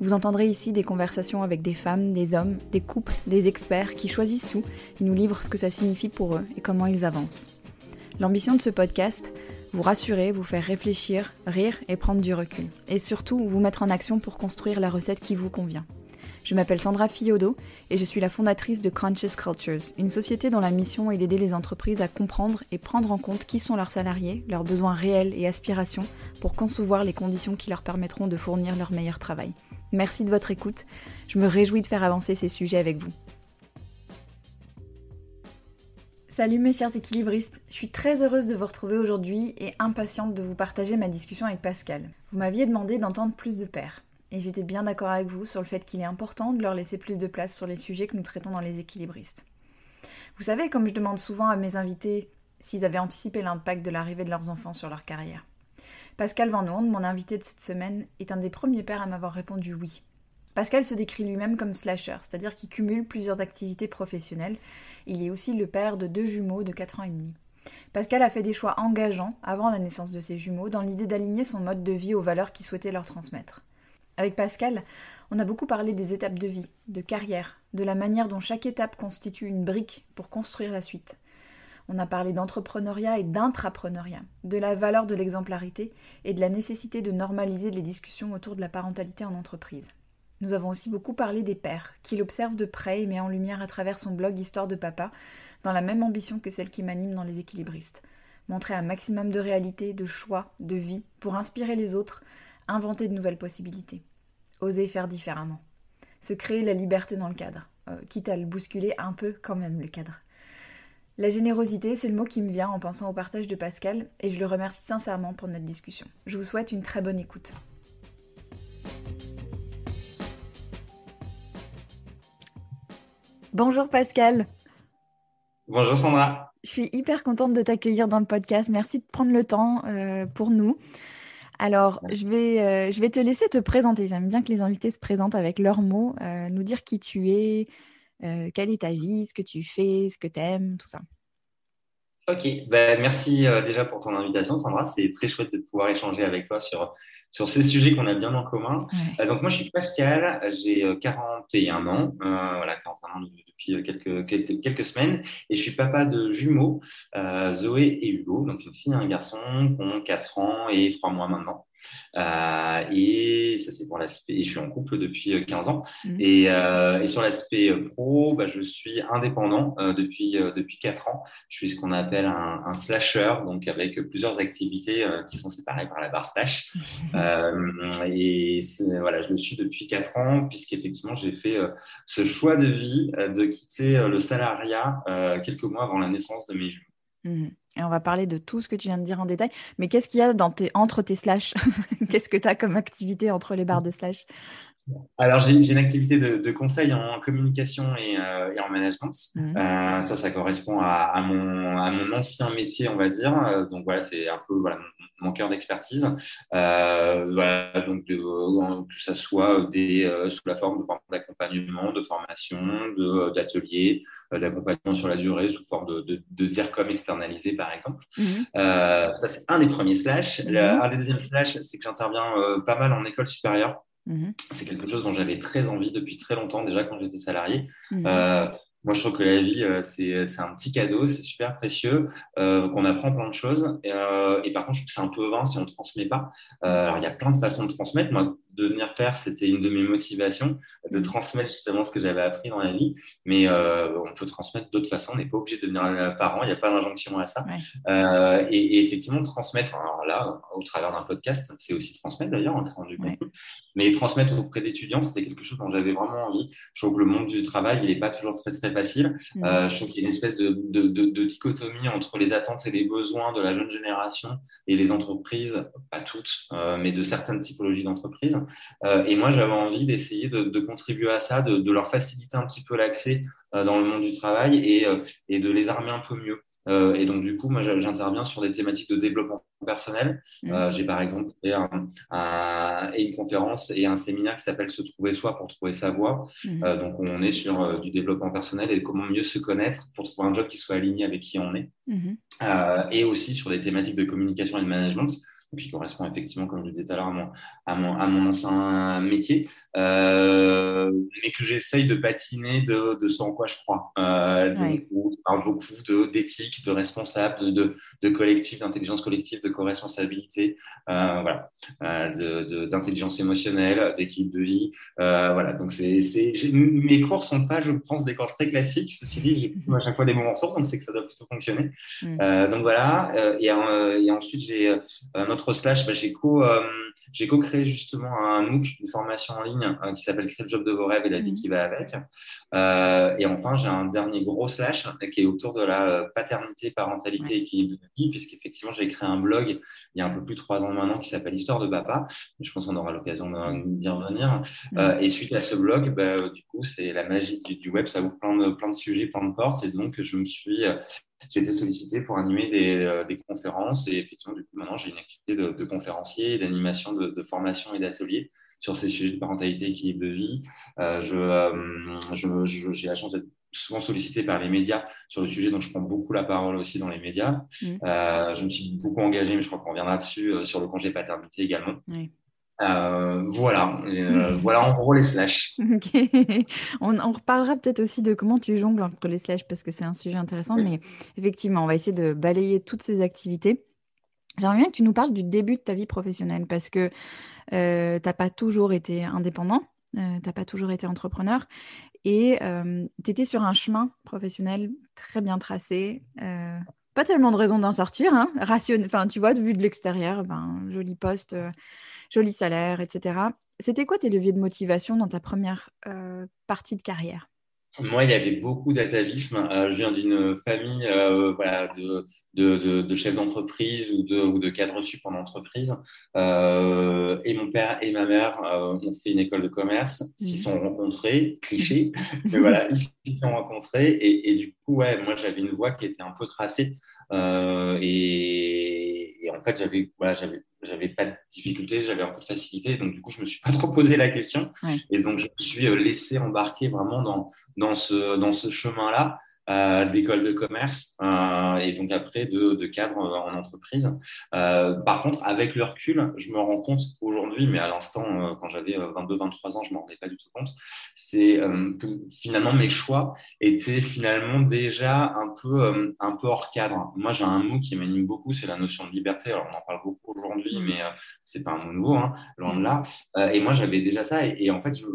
vous entendrez ici des conversations avec des femmes, des hommes, des couples, des experts qui choisissent tout et nous livrent ce que ça signifie pour eux et comment ils avancent. L'ambition de ce podcast, vous rassurer, vous faire réfléchir, rire et prendre du recul. Et surtout, vous mettre en action pour construire la recette qui vous convient. Je m'appelle Sandra Fiodo et je suis la fondatrice de Conscious Cultures, une société dont la mission est d'aider les entreprises à comprendre et prendre en compte qui sont leurs salariés, leurs besoins réels et aspirations pour concevoir les conditions qui leur permettront de fournir leur meilleur travail. Merci de votre écoute. Je me réjouis de faire avancer ces sujets avec vous. Salut mes chers équilibristes, je suis très heureuse de vous retrouver aujourd'hui et impatiente de vous partager ma discussion avec Pascal. Vous m'aviez demandé d'entendre plus de pairs, et j'étais bien d'accord avec vous sur le fait qu'il est important de leur laisser plus de place sur les sujets que nous traitons dans les équilibristes. Vous savez, comme je demande souvent à mes invités s'ils avaient anticipé l'impact de l'arrivée de leurs enfants sur leur carrière. Pascal Van Hoorn, mon invité de cette semaine, est un des premiers pères à m'avoir répondu oui. Pascal se décrit lui-même comme slasher, c'est-à-dire qu'il cumule plusieurs activités professionnelles. Il est aussi le père de deux jumeaux de 4 ans et demi. Pascal a fait des choix engageants avant la naissance de ses jumeaux dans l'idée d'aligner son mode de vie aux valeurs qu'il souhaitait leur transmettre. Avec Pascal, on a beaucoup parlé des étapes de vie, de carrière, de la manière dont chaque étape constitue une brique pour construire la suite. On a parlé d'entrepreneuriat et d'intrapreneuriat, de la valeur de l'exemplarité et de la nécessité de normaliser les discussions autour de la parentalité en entreprise. Nous avons aussi beaucoup parlé des pères, qu'il observe de près et met en lumière à travers son blog Histoire de Papa, dans la même ambition que celle qui m'anime dans Les équilibristes. Montrer un maximum de réalité, de choix, de vie, pour inspirer les autres, inventer de nouvelles possibilités. Oser faire différemment. Se créer la liberté dans le cadre, euh, quitte à le bousculer un peu quand même le cadre. La générosité, c'est le mot qui me vient en pensant au partage de Pascal, et je le remercie sincèrement pour notre discussion. Je vous souhaite une très bonne écoute. Bonjour Pascal. Bonjour Sandra. Je suis hyper contente de t'accueillir dans le podcast. Merci de prendre le temps euh, pour nous. Alors, je vais, euh, je vais te laisser te présenter. J'aime bien que les invités se présentent avec leurs mots, euh, nous dire qui tu es, euh, quelle est ta vie, ce que tu fais, ce que tu aimes, tout ça. Ok, ben, merci euh, déjà pour ton invitation, Sandra. C'est très chouette de pouvoir échanger avec toi sur, sur ces sujets qu'on a bien en commun. Ouais. Euh, donc, moi, je suis Pascal, j'ai euh, 41 ans, euh, voilà, 41 ans depuis quelques, quelques, quelques semaines, et je suis papa de jumeaux, Zoé et Hugo, donc une fille et un garçon qui ont 4 ans et 3 mois maintenant. Euh, et ça, c'est pour l'aspect. Je suis en couple depuis 15 ans. Mhm. Et, euh, et sur l'aspect pro, bah, je suis indépendant euh, depuis, euh, depuis 4 ans. Je suis ce qu'on appelle un, un slasher, donc avec plusieurs activités euh, qui sont séparées par la barre slash. Euh, et voilà, je le suis depuis 4 ans, puisqu'effectivement, j'ai fait euh, ce choix de vie euh, de quitter euh, le salariat euh, quelques mois avant la naissance de mes jumeaux. Mhm. Et on va parler de tout ce que tu viens de dire en détail. Mais qu'est-ce qu'il y a entre tes slash? Qu'est-ce que tu as comme activité entre les barres de slash? Alors, j'ai une activité de, de conseil en communication et, euh, et en management. Mhm. Euh, ça, ça correspond à, à, mon, à mon ancien métier, on va dire. Euh, donc voilà, c'est un peu voilà, mon, mon cœur d'expertise. Euh, voilà, donc de, que ça soit des, sous la forme d'accompagnement, de formation, de- d'ateliers, d'accompagnement sur la durée sous forme de, de, de dire comme externalisé, par exemple. Mhm. Ça, c'est un des premiers slash. Le- Mhm. un des deuxièmes slash, c'est que j'interviens pas mal en école supérieure. Mhm. C'est quelque chose dont j'avais très envie depuis très longtemps, déjà quand j'étais salarié. Mhm. Euh, moi, je trouve que la vie, euh, c'est c'est un petit cadeau, c'est super précieux, euh, qu'on apprend plein de choses. Et, euh, et par contre, je trouve que c'est un peu vain si on ne transmet pas. Euh, alors, il y a plein de façons de transmettre. Moi, devenir père, c'était une de mes motivations, de transmettre justement ce que j'avais appris dans la vie. Mais euh, on peut transmettre d'autres façons. On n'est pas obligé de devenir parent. Il n'y a pas d'injonction à ça. Ouais. Euh, et, et effectivement, transmettre, alors là, au travers d'un podcast, c'est aussi transmettre d'ailleurs en créant du Ouais. contenu. Mais transmettre auprès d'étudiants, c'était quelque chose dont j'avais vraiment envie. Je trouve que le monde du travail, il n'est pas toujours très, très facile. Mhm. Euh, je trouve qu'il y a une espèce de, de, de, de dichotomie entre les attentes et les besoins de la jeune génération et les entreprises, pas toutes, euh, mais de certaines typologies d'entreprises. Euh, et moi, j'avais envie d'essayer de, de contribuer à ça, de, de leur faciliter un petit peu l'accès euh, dans le monde du travail et, euh, et de les armer un peu mieux. Euh, et donc, du coup, moi, j'interviens sur des thématiques de développement personnel. Mmh. Euh, j'ai par exemple fait une conférence et un séminaire qui s'appelle Se trouver soi pour trouver sa voie. Mmh. Euh, donc, on est sur du développement personnel et comment mieux se connaître pour trouver un job qui soit aligné avec qui on est. Mmh. et aussi sur des thématiques de communication et de management qui correspond effectivement, comme je le disais tout à l'heure, à mon, à, mon, ancien métier, euh, mais que j'essaye de patiner de, de, ce en quoi je crois. Euh, donc, on parle beaucoup d'éthique, de, responsable, de, de collectif, d'intelligence collective, de co-responsabilité, euh, voilà, d'intelligence émotionnelle, d'équipe de vie. Voilà, donc c'est, mes cours sont pas, je pense, des cours très classiques. Ceci dit, j'ai à chaque fois des moments forts, donc c'est que ça doit plutôt fonctionner. Mm. donc voilà, et, et, ensuite j'ai notre slash, bah, j'ai co, euh, j'ai co-créé justement un MOOC, une formation en ligne euh, qui s'appelle Crée le job de vos rêves et la vie mhm. qui va avec. Euh, et enfin, j'ai un dernier gros slash qui est autour de la paternité, parentalité, équilibre de vie, puisqu'effectivement, j'ai créé un blog il y a un peu plus de trois ans maintenant qui s'appelle Histoire de papa. Je pense qu'on aura l'occasion d'y revenir. Mhm. et suite à ce blog, bah, du coup, c'est la magie du, web, ça ouvre plein de, plein de sujets, plein de portes. Et donc, je me suis j'ai été sollicité pour animer des, euh, des, conférences et effectivement, du coup, maintenant, j'ai une activité de, de conférencier, d'animation, de, de, formation et d'atelier sur ces sujets de parentalité, équilibre de vie. Euh, je, euh, je, j'ai la chance d'être souvent sollicité par les médias sur le sujet, donc je prends beaucoup la parole aussi dans les médias. Mmh. Euh, je me suis beaucoup engagé, mais je crois qu'on reviendra dessus, sur le congé paternité également. Oui. Euh, voilà, euh, voilà en gros les slash. on, on, reparlera peut-être aussi de comment tu jongles entre les slash parce que c'est un sujet intéressant, mais effectivement, on va essayer de balayer toutes ces activités. J'aimerais bien que tu nous parles du début de ta vie professionnelle parce que euh, tu n'as pas toujours été indépendant, euh, tu n'as pas toujours été entrepreneur et tu étais sur un chemin professionnel très bien tracé. pas tellement de raisons d'en sortir, hein, enfin tu vois, vu de l'extérieur, ben, joli poste joli salaire, etc. C'était quoi tes leviers de motivation dans ta première euh, partie de carrière? Moi, il y avait beaucoup d'atavisme. Euh, je viens d'une famille euh, voilà, de, de, de, chefs d'entreprise ou de, ou de cadres sup en entreprise. et mon père et ma mère ont fait une école de commerce, s'y mmh. sont rencontrés, cliché, mais voilà, ils s'y sont rencontrés. Et, et, du coup, ouais, moi, j'avais une voie qui était un peu tracée. Et, et, en fait, j'avais voilà, j'avais j'avais pas de difficulté, j'avais un peu de facilité, donc du coup je me suis pas trop posé la question, et donc je me suis euh, laissé embarquer vraiment dans dans ce dans ce chemin-là. Euh, d'école de commerce euh, et donc après de, de cadre en entreprise. Euh, par contre, avec le recul, je me rends compte aujourd'hui, mais à l'instant, quand j'avais 22-23 ans, je ne m'en rendais pas du tout compte, c'est que finalement mes choix étaient finalement déjà un peu, un peu hors cadre. Moi, j'ai un mot qui m'anime beaucoup, c'est la notion de liberté. Alors, on en parle beaucoup aujourd'hui, mmh. mais c'est pas un mot nouveau, hein, loin de là. et moi, j'avais déjà ça, et, et en fait, je,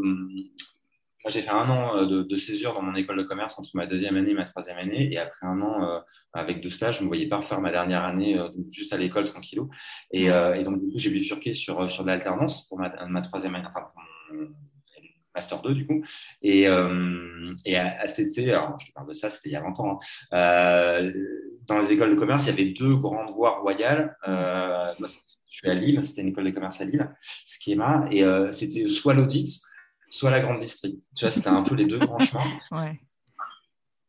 moi, j'ai fait un an euh, de, césure dans mon école de commerce entre ma deuxième année et ma troisième année. Et après un an euh, avec deux stages, je ne me voyais pas refaire ma dernière année euh, juste à l'école tranquillou. Et, et, donc, du coup, j'ai bifurqué sur, sur de l'alternance pour ma, ma, troisième année, enfin pour mon Master 2, du coup. Et, et c'était, alors je te parle de ça, c'était il y a longtemps. Hein. dans les écoles de commerce, il y avait deux grandes voies royales. moi, je suis à Lille, c'était une école de commerce à Lille, Schema. Et c'était soit l'audit, soit la grande district. Tu vois, c'était un peu les deux grands chemins.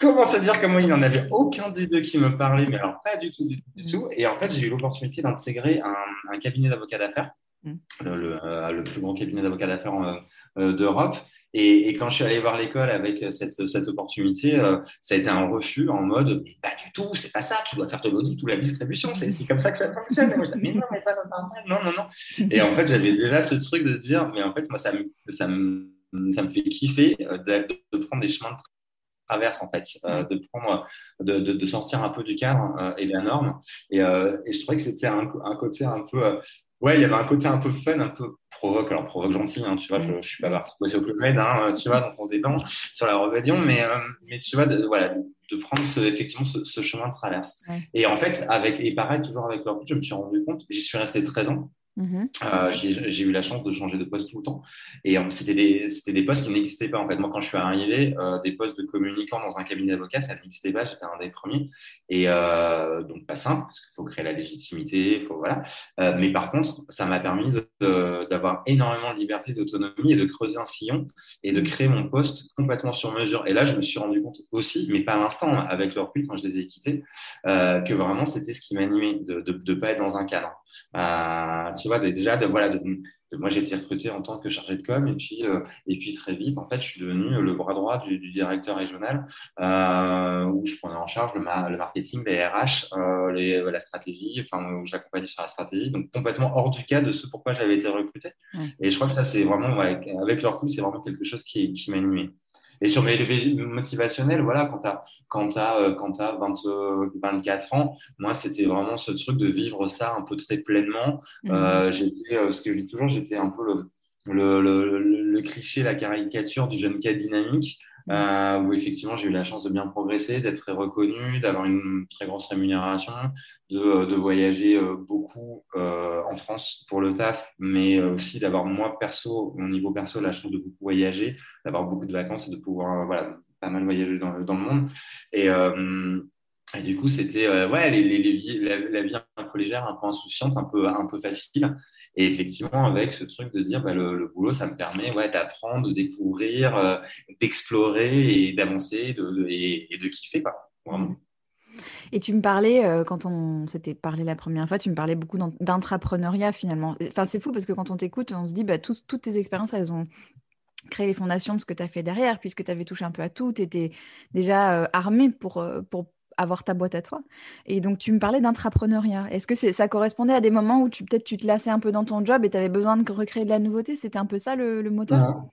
Comment te dire que moi, il n'y en avait aucun des deux qui me parlait, mais alors pas du tout, du tout, mm. Et en fait, j'ai eu l'opportunité d'intégrer un, cabinet d'avocats d'affaires, mm. euh, le, plus grand cabinet d'avocats d'affaires euh, euh, d'Europe. Et, quand je suis allé voir l'école avec cette, cette opportunité, ça a été un refus en mode pas du tout, c'est pas ça, tu dois faire de l'audit ou la distribution, c'est comme ça que ça fonctionne. Et moi, je mais non, mais pas non, non, non. Et en fait, j'avais déjà ce truc de dire, mais en fait, moi, ça me, ça me, ça me fait kiffer de, de prendre des chemins de traverse en fait, euh, de prendre, de, de, de, sortir un peu du cadre euh, et de la norme. Et, euh, et je trouvais que c'était un, un, côté un peu ouais, il y avait un côté un peu fun, un peu provoque, alors provoque gentil, hein, tu vois, je, je suis pas parti bosser au Club Med, hein, tu vois, donc on se détend sur la rébellion, mais, euh, mais tu vois, de, voilà, de prendre ce, effectivement ce, ce, chemin de traverse. Et en fait, avec, et pareil, toujours avec leur je me suis rendu compte, j'y suis resté 13 ans, Mhm. Euh, j'ai eu la chance de changer de poste tout le temps. Et euh, c'était des, des, postes qui n'existaient pas. En fait, moi, quand je suis arrivé, euh, des postes de communicant dans un cabinet d'avocat, ça n'existait pas. J'étais un des premiers. Et donc, pas simple, parce qu'il faut créer la légitimité. Faut, voilà. mais par contre, ça m'a permis d'avoir énormément de liberté, d'autonomie et de creuser un sillon et de créer mon poste complètement sur mesure. Et là, je me suis rendu compte aussi, mais pas à l'instant, avec le recul, quand je les ai quittés, que vraiment, c'était ce qui m'animait, de ne pas être dans un cadre. Euh, tu vois, déjà, de, voilà, moi j'ai été recruté en tant que chargé de com et puis, euh, et puis très vite, en fait, je suis devenu le bras droit du, directeur régional euh, où je prenais en charge le, le marketing, les RH, les, la stratégie, enfin, où j'accompagnais sur la stratégie, donc complètement hors du cas de ce pourquoi j'avais été recruté. Et je crois que ça, c'est vraiment, avec leur coup, c'est vraiment quelque chose qui, qui m'a animé. Et sur mes levées motivationnelles, voilà, quand tu as, quand as, quand as 24 ans, moi, c'était vraiment ce truc de vivre ça un peu très pleinement. Mmh. Euh, j'étais, euh, ce que je dis toujours, j'étais un peu le, le, le, le, cliché, la caricature du jeune cas dynamique. Euh, où effectivement j'ai eu la chance de bien progresser, d'être reconnu, d'avoir une très grosse rémunération, de, euh, voyager euh, beaucoup euh, en France pour le taf, mais aussi d'avoir moi perso, mon niveau perso, la chance de beaucoup voyager, d'avoir beaucoup de vacances et de pouvoir voilà, pas mal voyager dans, le monde. Et, du coup, c'était ouais, la, la, vie un peu légère, un peu insouciante, un peu, un peu facile. Effectivement, avec ce truc de dire, bah, le, boulot, ça me permet ouais, d'apprendre, de découvrir, euh, d'explorer et d'avancer et, de kiffer, quoi. Et tu me parlais, euh, quand on s'était parlé la première fois, tu me parlais beaucoup d'intrapreneuriat finalement. Enfin, c'est fou parce que quand on t'écoute, on se dit, bah, toutes tes expériences, elles ont créé les fondations de ce que tu as fait derrière, puisque tu avais touché un peu à tout, tu étais déjà euh, armé pour avoir ta boîte à toi. Et donc, tu me parlais d'intrapreneuriat. Est-ce que ça correspondait à des moments où tu peut-être tu te lassais un peu dans ton job et tu avais besoin de recréer de la nouveauté? C'était un peu ça le, moteur?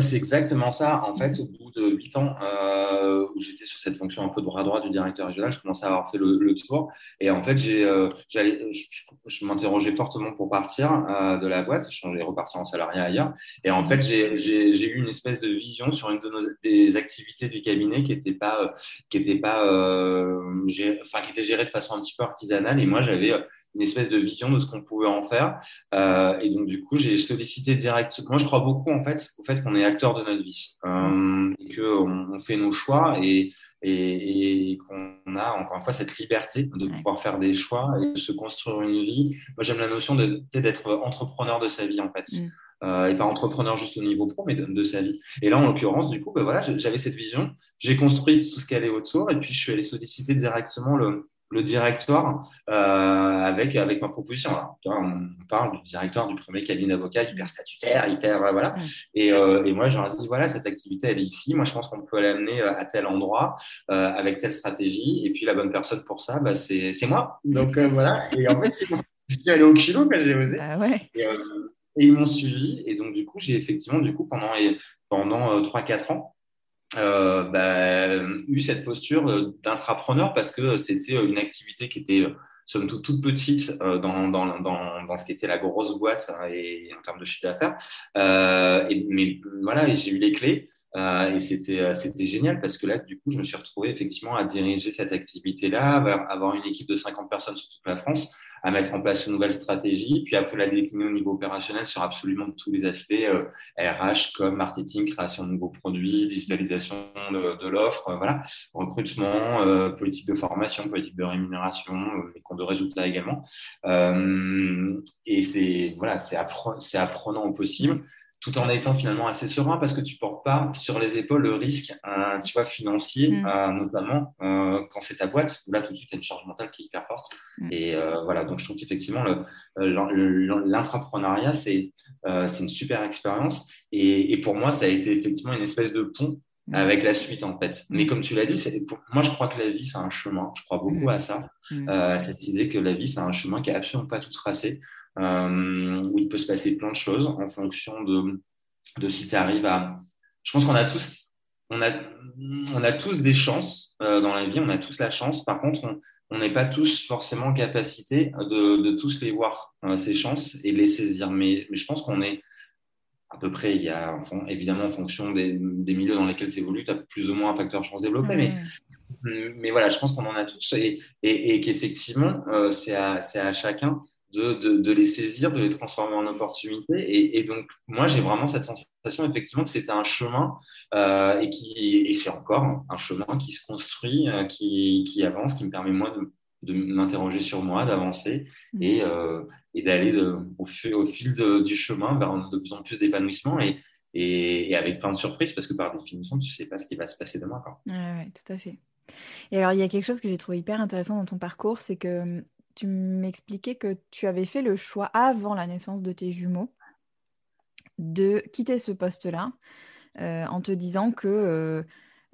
C'est exactement ça. En fait, au bout de huit ans euh, où j'étais sur cette fonction un peu de bras droit du directeur régional, je commençais à avoir fait le, tour. Et en fait, j'ai, euh, je, m'interrogeais fortement pour partir euh, de la boîte. Je changeais, repartir en salariat ailleurs. Et en fait, j'ai, eu une espèce de vision sur une de nos des activités du cabinet qui n'était pas, qui était pas, enfin, qui était gérée de façon un petit peu artisanale. Et moi, j'avais une espèce de vision de ce qu'on pouvait en faire. Euh, et donc, du coup, j'ai sollicité directement. Moi, je crois beaucoup, en fait, au fait qu'on est acteur de notre vie euh, et qu'on on fait nos choix et, et, qu'on a, encore une fois, cette liberté de pouvoir faire des choix et de se construire une vie. Moi, j'aime la notion d'être entrepreneur de sa vie, en fait. Mm. Euh, et pas entrepreneur juste au niveau pro, mais de, sa vie. Et là, en l'occurrence, du coup, ben voilà, j'avais cette vision, j'ai construit tout ce qui allait autour, et puis je suis allé solliciter directement le, le directoire euh, avec, avec ma proposition. on parle du directoire du premier cabinet d'avocat, hyper statutaire, hyper. Euh, voilà. Et, euh, et, moi, je leur dis voilà, cette activité, elle est ici. Moi, je pense qu'on peut l'amener à tel endroit, avec telle stratégie. Et puis, la bonne personne pour ça, bah, c'est moi. Donc, voilà. Et en fait, je suis allé au kilo quand j'ai osé. Ah ouais. et, ils m'ont suivi. Et donc, du coup, j'ai effectivement, du coup, pendant, pendant 3-4 ans, euh, bah, eu cette posture d'intrapreneur parce que c'était une activité qui était somme toute toute petite euh, dans, dans, dans, dans, ce qui était la grosse boîte hein, et en termes de chiffre d'affaires. Euh, mais voilà, j'ai eu les clés. Euh, et c'était c'était génial parce que là du coup je me suis retrouvé effectivement à diriger cette activité là avoir une équipe de 50 personnes sur toute la France à mettre en place une nouvelle stratégie, puis après la décliner au niveau opérationnel sur absolument tous les aspects euh, RH, comme marketing, création de nouveaux produits, digitalisation de, l'offre, euh, voilà, recrutement, euh, politique de formation, politique de rémunération, les comptes de résultats également. et c'est voilà, c'est apprenant au possible tout en étant finalement assez serein parce que tu portes pas sur les épaules le risque euh, tu vois, financier, mm. euh, notamment euh, quand c'est ta boîte, où là tout de suite il y a une charge mentale qui est hyper forte. Mm. Et voilà, donc je trouve qu'effectivement l'intrapreneuriat, c'est c'est une super expérience. Et, et, pour moi, ça a été effectivement une espèce de pont mm. avec la suite en fait. Mais comme tu l'as dit, pour, moi je crois que la vie c'est un chemin. Je crois beaucoup à ça, à cette idée que la vie c'est un chemin qui est absolument pas tout tracé. Euh, où il peut se passer plein de choses en fonction de, de si tu arrives à. Je pense qu'on a tous, on a, on a tous des chances euh, dans la vie, on a tous la chance. Par contre, on n'est pas tous forcément en capacité de, de tous les voir, euh, ces chances, et les saisir. Mais, mais je pense qu'on est à peu près, il y a évidemment en fonction des, des milieux dans lesquels tu évolues, tu as plus ou moins un facteur chance développé, mais, mais voilà, je pense qu'on en a tous et, et, et qu'effectivement, c'est à, à, chacun de, les saisir, de les transformer en opportunités. Et, donc, moi, j'ai vraiment cette sensation, effectivement, que c'était un chemin euh, et, qui, et c'est encore un chemin qui se construit, euh, qui, qui, avance, qui me permet, moi, de, de m'interroger sur moi, d'avancer mmh. et, euh, et d'aller au, au, fil du chemin vers de plus en plus d'épanouissement. Et, et, avec plein de surprises parce que par définition, tu ne sais pas ce qui va se passer demain. Oui, tout à fait. Et alors, il y a quelque chose que j'ai trouvé hyper intéressant dans ton parcours, c'est que tu m'expliquais que tu avais fait le choix avant la naissance de tes jumeaux de quitter ce poste-là euh, en te disant que euh,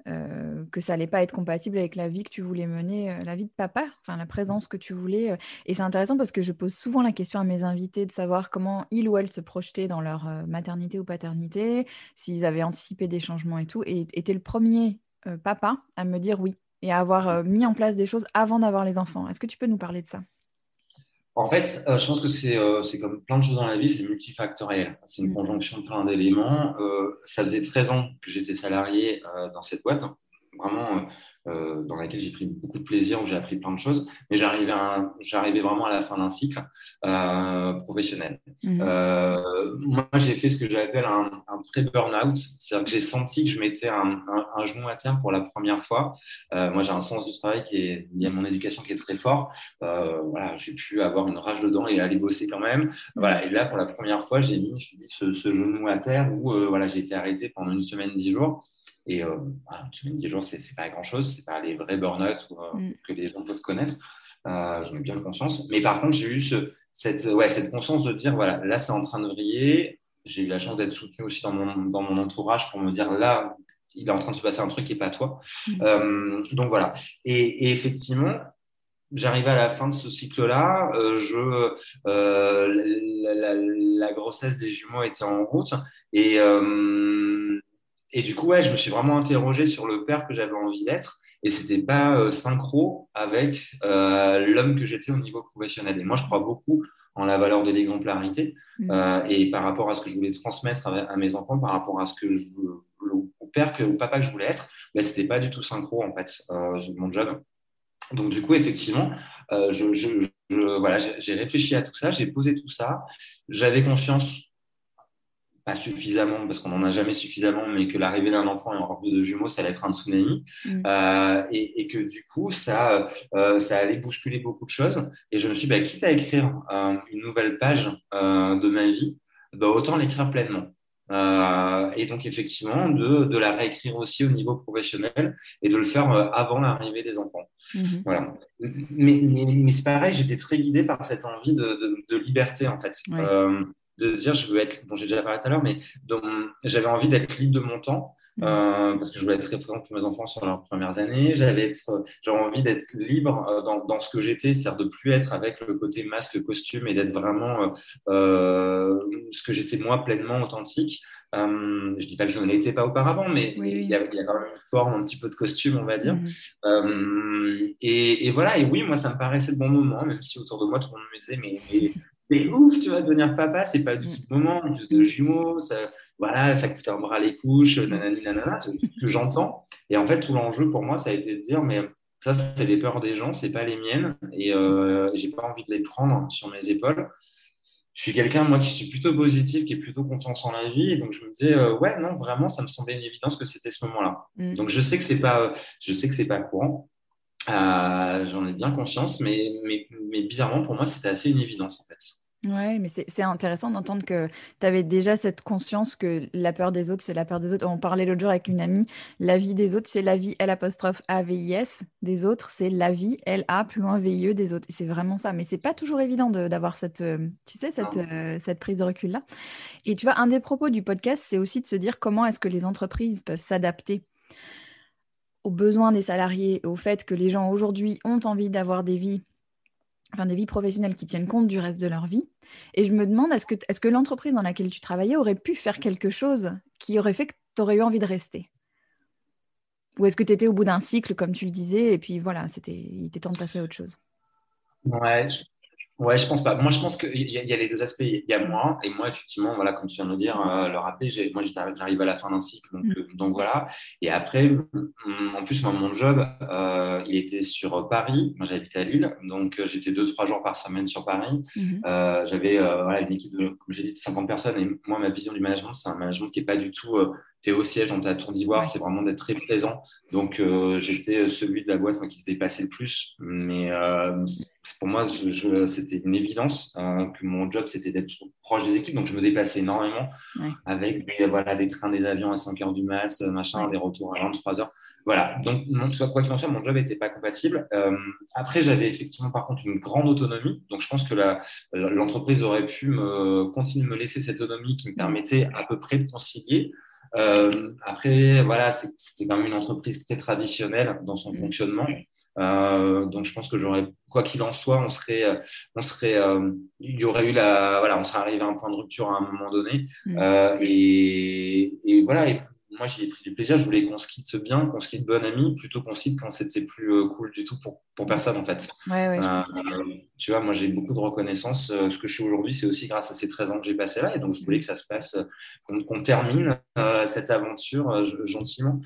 euh, ça allait pas être compatible avec la vie que tu voulais mener, la vie de papa, enfin la présence que tu voulais. Et c'est intéressant parce que je pose souvent la question à mes invités de savoir comment ils ou elles se projetaient dans leur maternité ou paternité, s'ils avaient anticipé des changements et tout. Et était le premier papa à me dire oui et à avoir mis en place des choses avant d'avoir les enfants. Est-ce que tu peux nous parler de ça? En fait, je pense que c'est comme plein de choses dans la vie, c'est multifactoriel. C'est une mmh. conjonction de plein d'éléments. ça faisait 13 ans que j'étais salarié dans cette boîte, vraiment euh, dans laquelle j'ai pris beaucoup de plaisir, où j'ai appris plein de choses. Mais j'arrivais, j'arrivais vraiment à la fin d'un cycle euh, professionnel. Mhm. Euh, moi, j'ai fait ce que j'appelle un, un pré-burnout, c'est-à-dire que j'ai senti que je mettais un, un, genou à terre pour la première fois. moi, j'ai un sens du travail qui est lié à mon éducation qui est très fort. voilà, j'ai pu avoir une rage dedans et aller bosser quand même. Voilà, et là, pour la première fois, j'ai mis je dis, ce, ce, genou à terre où voilà, j'ai été arrêté pendant une semaine, dix jours. Et euh, tu me 10 jours, c'est pas grand-chose, c'est pas les vrais burn-out euh, mm. que les gens peuvent connaître. Euh, J'en ai bien conscience. Mais par contre, j'ai eu cette, ouais, cette conscience de dire, voilà, là, c'est en train de briller. J'ai eu la chance d'être soutenu aussi dans mon, dans mon entourage pour me dire, là, il est en train de se passer un truc qui n'est pas toi. Mm. Euh, donc voilà. Et, effectivement, j'arrivais à la fin de ce cycle-là. je, la, la, grossesse des jumeaux était en route. Et, et du coup, ouais, je me suis vraiment interrogé sur le père que j'avais envie d'être. Et c'était pas euh, synchro avec euh, l'homme que j'étais au niveau professionnel. Et moi, je crois beaucoup en la valeur de l'exemplarité mmh. euh, et par rapport à ce que je voulais transmettre à, mes enfants, par rapport à ce que je, au père que, au papa que je voulais être, ben, c'était pas du tout synchro en fait mon job. Donc du coup, effectivement, je, je, voilà, j'ai réfléchi à tout ça, j'ai posé tout ça, j'avais suffisamment, parce qu'on n'en a jamais suffisamment, mais que l'arrivée d'un enfant et encore plus de jumeaux, ça allait être un tsunami. Mm. Euh, et, que du coup, ça, euh, ça allait bousculer beaucoup de choses. Et je me suis dit, bah, quitte à écrire euh, une nouvelle page de ma vie, bah, autant l'écrire pleinement. et donc, effectivement, de, de, la réécrire aussi au niveau professionnel et de le faire avant l'arrivée des enfants. Mm-hmm. Voilà. Mais, mais, c'est pareil, j'étais très guidé par cette envie de, de, liberté, en fait de dire je veux être, bon j'ai déjà parlé tout à l'heure, mais j'avais envie d'être libre de mon temps. Mm. Euh, parce que je voulais être très présent pour mes enfants sur leurs premières années. J'avais envie d'être libre euh, dans, dans, ce que j'étais, c'est-à-dire de plus être avec le côté masque, costume et d'être vraiment euh, ce que j'étais moi pleinement authentique. Euh, je dis pas que je ne l'étais pas auparavant, mais il, y a, il, y a, quand même une forme, un petit peu de costume, on va dire. Mm. et, et, voilà, et oui, moi, ça me paraissait le bon moment, même si autour de moi, tout le monde me disait, mais, mais mais ouf, tu vas devenir papa, c'est pas du tout le moment, plus de jumeaux, ça, voilà, ça coûte un bras les couches, nanani, nanana, ce que j'entends. Et en fait, tout l'enjeu pour moi, ça a été de dire, mais ça, c'est les peurs des gens, c'est pas les miennes, et euh, j'ai pas envie de les prendre sur mes épaules. Je suis quelqu'un, moi, qui suis plutôt positif, qui est plutôt confiance en la vie, et donc je me disais, euh, ouais, non, vraiment, ça me semblait une évidence que c'était ce moment-là. Mm. Donc je sais que c'est pas, je sais que c'est pas courant, euh, j'en ai bien conscience, mais, mais, mais bizarrement, pour moi, c'était assez une évidence, en fait. Ouais, mais c'est intéressant d'entendre que tu avais déjà cette conscience que la peur des autres, c'est la peur des autres. On parlait l'autre jour avec une amie, la vie des autres, c'est la vie L apostrophe A V I S des autres, c'est la vie L A plus loin V I E des autres. C'est vraiment ça. Mais c'est pas toujours évident d'avoir cette, euh, tu sais, cette, euh, cette prise de recul là. Et tu vois, un des propos du podcast, c'est aussi de se dire comment est-ce que les entreprises peuvent s'adapter aux besoins des salariés, au fait que les gens aujourd'hui ont envie d'avoir des vies enfin des vies professionnelles qui tiennent compte du reste de leur vie. Et je me demande, est-ce que, est que l'entreprise dans laquelle tu travaillais aurait pu faire quelque chose qui aurait fait que tu aurais eu envie de rester? Ou est-ce que tu étais au bout d'un cycle, comme tu le disais, et puis voilà, il était temps de passer à autre chose? Ouais, Ouais, je pense pas. Moi, je pense qu'il y, y, a les deux aspects. Il y a moi, et moi, effectivement, voilà, comme tu viens de le dire, euh, le rapé, moi, j'arrive à la fin d'un cycle, donc, mm. euh, donc, voilà. Et après, en plus, moi, mon job, euh, il était sur Paris. Moi, j'habite à Lille, donc j'étais deux, trois jours par semaine sur Paris. Mm-hmm. J'avais voilà, une équipe de, comme j'ai dit, de 50 personnes, et moi, ma vision du management, c'est un management qui est pas du tout tu es au siège dans ta tour d'ivoire, c'est vraiment d'être très présent. Donc, euh, j'étais celui de la boîte qui se dépassait le plus. Mais euh, pour moi, c'était une évidence hein, que mon job, c'était d'être proche des équipes. Donc, je me déplaçais énormément avec des, voilà, des trains, des avions à 5 heures du mat, machin, des retours à 23 heures. Voilà. Donc, quoi qu'il en soit, mon job n'était pas compatible. Euh, après, j'avais effectivement, par contre, une grande autonomie. Donc, je pense que l'entreprise aurait pu me, continuer de me laisser cette autonomie qui me permettait à peu près de concilier. Euh, après, voilà, c'était quand même une entreprise très traditionnelle dans son fonctionnement. Euh, donc, je pense que j'aurais, quoi qu'il en soit, on serait, on serait, euh, il y aurait eu la, voilà, on serait arrivé à un point de rupture à un moment donné. Mm. Et, et, voilà. Et moi, j'y ai pris du plaisir. Je voulais qu'on se quitte bien, qu'on se quitte bon ami, plutôt qu'on se quitte quand c'était plus euh, cool du tout pour, pour personne, en fait. Ouais, euh, tu vois, moi, j'ai beaucoup de reconnaissance. Euh, ce que je suis aujourd'hui, c'est aussi grâce à ces 13 ans que j'ai passé là. Et donc, je voulais que ça se passe, qu'on termine cette aventure gentiment.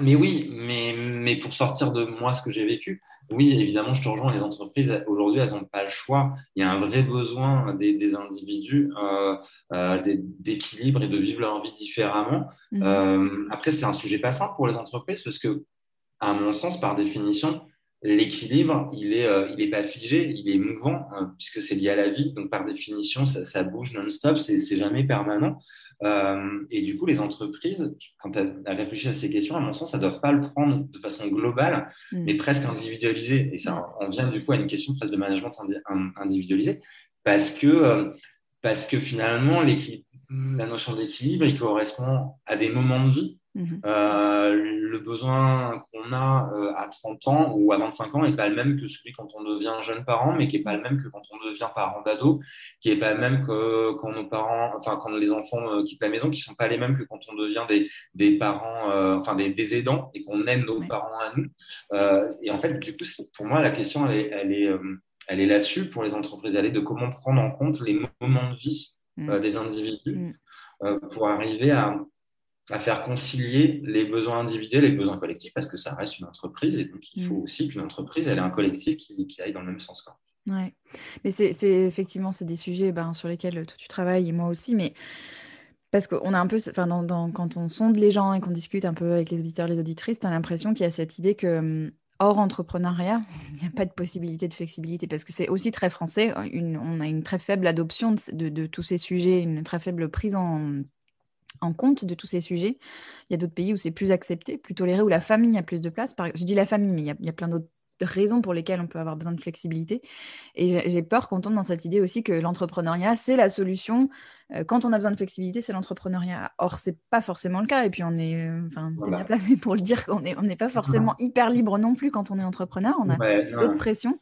Mais oui, mais, mais pour sortir de moi ce que j'ai vécu, oui, évidemment, je te rejoins. Les entreprises, aujourd'hui, elles n'ont pas le choix. Il y a un vrai besoin des, des individus euh, euh, d'équilibre et de vivre leur vie différemment. Mmh. Euh, après, c'est un sujet pas simple pour les entreprises parce que, à mon sens, par définition, l'équilibre, il n'est euh, il est pas figé, il est mouvant, euh, puisque c'est lié à la vie. Donc, par définition, ça, ça bouge non-stop, c'est jamais permanent. Euh, et du coup, les entreprises, quand elles, réfléchissent à ces questions, à mon sens, elles ne doivent pas le prendre de façon globale, mm. mais presque individualisée. Et ça on vient du coup à une question presque de management individualisé, parce que, parce que finalement, la notion d'équilibre, il correspond à des moments de vie Mhm. Euh, le besoin qu'on a euh, à 30 ans ou à 25 ans n'est pas le même que celui quand on devient jeune parent, mais qui n'est pas le même que quand on devient parent d'ado, qui n'est pas le même que quand nos parents, enfin quand les enfants euh, quittent la maison, qui ne sont pas les mêmes que quand on devient des, des parents, enfin des, des, aidants et qu'on aime nos parents à nous. et en fait, du coup, pour moi, la question, elle est, elle est, elle est là-dessus pour les entreprises, elle est de comment prendre en compte les moments de vie mm. des individus mm. pour arriver à à faire concilier les besoins individuels et les besoins collectifs parce que ça reste une entreprise et donc il faut mm. aussi qu'une entreprise elle ait un collectif qui, qui aille dans le même sens. Quoi. Ouais. Mais c'est effectivement c'est des sujets ben, sur lesquels toi tu travailles et moi aussi, mais parce qu'on a un peu, enfin, dans, quand on sonde les gens et qu'on discute un peu avec les auditeurs, les auditrices, tu as l'impression qu'il y a cette idée que hum, hors entrepreneuriat, il n'y a pas de possibilité de flexibilité parce que c'est aussi très français. Une, on a une très faible adoption de, de, tous ces sujets, une très faible prise en, en compte de tous ces sujets. Il y a d'autres pays où c'est plus accepté, plus toléré, où la famille a plus de place. Je dis la famille, mais il y a, plein d'autres raisons pour lesquelles on peut avoir besoin de flexibilité. Et j'ai peur qu'on tombe dans cette idée aussi que l'entrepreneuriat, c'est la solution. Euh, quand on a besoin de flexibilité, c'est l'entrepreneuriat. Or, c'est pas forcément le cas. Et puis, on est, euh, enfin, bien placé pour le dire qu'on n'est on n'est pas forcément hyper libre non plus quand on est entrepreneur. On a d'autres pressions.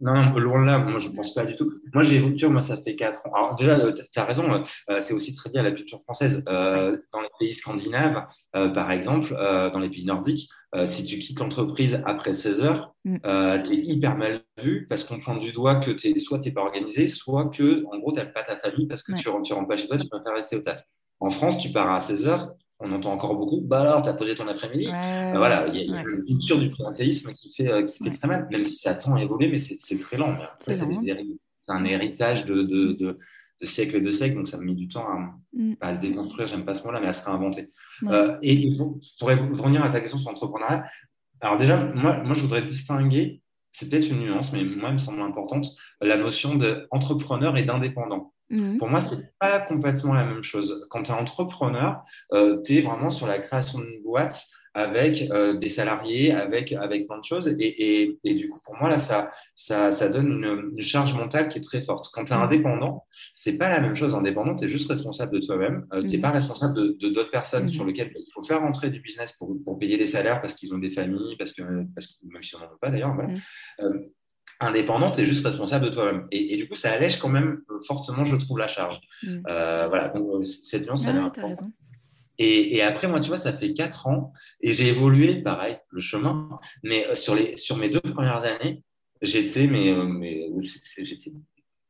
Non, loin de là, moi je ne pense pas du tout. Moi j'ai rupture, moi ça fait 4 ans. Alors déjà, euh, tu as raison, euh, c'est aussi très bien la culture française. Euh, dans les pays scandinaves, par exemple, dans les pays nordiques, si tu quittes l'entreprise après 16 heures, mm. tu es hyper mal vu parce qu'on pointe du doigt que es, soit tu n'es pas organisé, soit que en gros tu n'as pas ta famille parce que tu ne rentres, rentres, pas chez toi, tu préfères rester au taf. En France, tu pars à 16 heures, on entend encore beaucoup. Bah alors, tu as posé ton après-midi. Euh, voilà, il y a, une culture du présentéisme qui fait, euh, qui fait très mal, même si ça tend à évoluer, mais c'est très lent. C'est un héritage de, de, de, siècles et de siècles, donc ça me met du temps à, mm. à se déconstruire, j'aime pas ce mot-là, mais à se réinventer. Euh, et pour, pour, revenir à ta question sur l'entrepreneuriat, alors déjà, moi, moi, je voudrais distinguer, c'est peut-être une nuance, mais moi, il me semble importante, la notion d'entrepreneur et d'indépendant. Mmh. Pour moi, ce n'est pas complètement la même chose. Quand tu es entrepreneur, euh, tu es vraiment sur la création d'une boîte avec euh, des salariés, avec, avec plein de choses. Et, et, du coup, pour moi, là, ça, ça, ça donne une, charge mentale qui est très forte. Quand tu es mmh. indépendant, c'est pas la même chose. Indépendant, tu es juste responsable de toi-même. Euh, tu n'es mmh. pas responsable de d'autres personnes sur lesquelles il faut faire rentrer du business pour, pour payer des salaires parce qu'ils ont des familles, parce que, parce que même si on n'en veut pas d'ailleurs. Voilà indépendante tu es juste responsable de toi-même. Et, du coup, ça allège quand même euh, fortement, je trouve, la charge. Mm. Euh, voilà, donc euh, cette nuance, elle est Et, et, après, moi, tu vois, ça fait quatre ans et j'ai évolué, pareil, le chemin. Mais sur, les, sur mes deux premières années, j'étais, mais, mais j'étais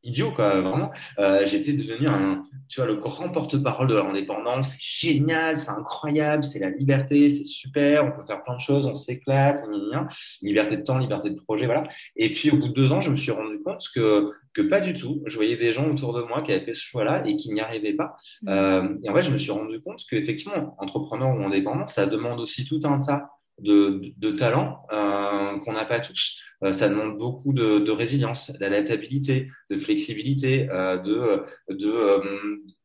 idiot, quoi, vraiment. Euh, j'étais devenu un, tu vois, le grand porte-parole de l'indépendance. C'est génial, c'est incroyable, c'est la liberté, c'est super, on peut faire plein de choses, on s'éclate, liberté de temps, liberté de projet, voilà. Et puis, au bout de deux ans, je me suis rendu compte que, que pas du tout. Je voyais des gens autour de moi qui avaient fait ce choix-là et qui n'y arrivaient pas. Mmh. Euh, et en fait, je me suis rendu compte qu'effectivement, entrepreneur ou indépendant, ça demande aussi tout un tas de, de, talents euh, qu'on n'a pas tous. Euh, ça demande beaucoup de, de résilience, d'adaptabilité, de flexibilité, euh, de, de,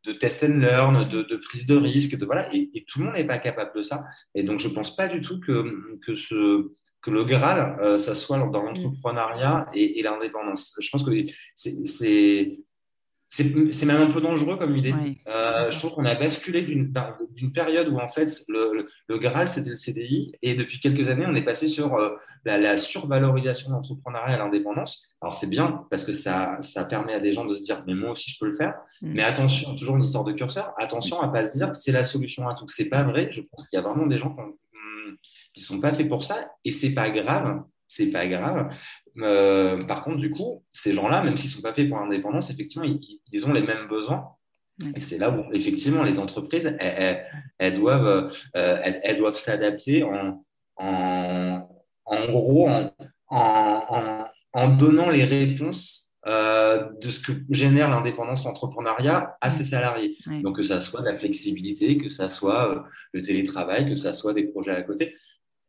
de, test and learn, de, de, prise de risque. De, voilà, et, et tout le monde n'est pas capable de ça. Et donc, je ne pense pas du tout que, que, ce, que le Graal, ça soit dans l'entrepreneuriat et, et l'indépendance. Je pense que c'est c'est même un peu dangereux comme idée. Euh, je trouve qu'on a basculé d'une période où en fait le, le, Graal c'était le CDI et depuis quelques années on est passé sur euh, la, survalorisation de l'entrepreneuriat à l'indépendance. Alors c'est bien parce que ça, ça permet à des gens de se dire mais moi aussi je peux le faire. Mm. Mais attention, toujours une histoire de curseur, attention à pas se dire c'est la solution à tout. C'est pas vrai. Je pense qu'il y a vraiment des gens qui, ne sont pas faits pour ça et c'est pas grave. C'est pas grave. Euh, par contre, du coup, ces gens-là, même s'ils ne sont pas faits pour l'indépendance, effectivement, ils, ont les mêmes besoins. Et c'est là où, effectivement, les entreprises, elles, doivent, euh, elles, doivent s'adapter en, en, en, gros, en, en, donnant les réponses euh, de ce que génère l'indépendance l'entrepreneuriat à ses salariés. Donc, que ça soit la flexibilité, que ça soit le télétravail, que ça soit des projets à côté.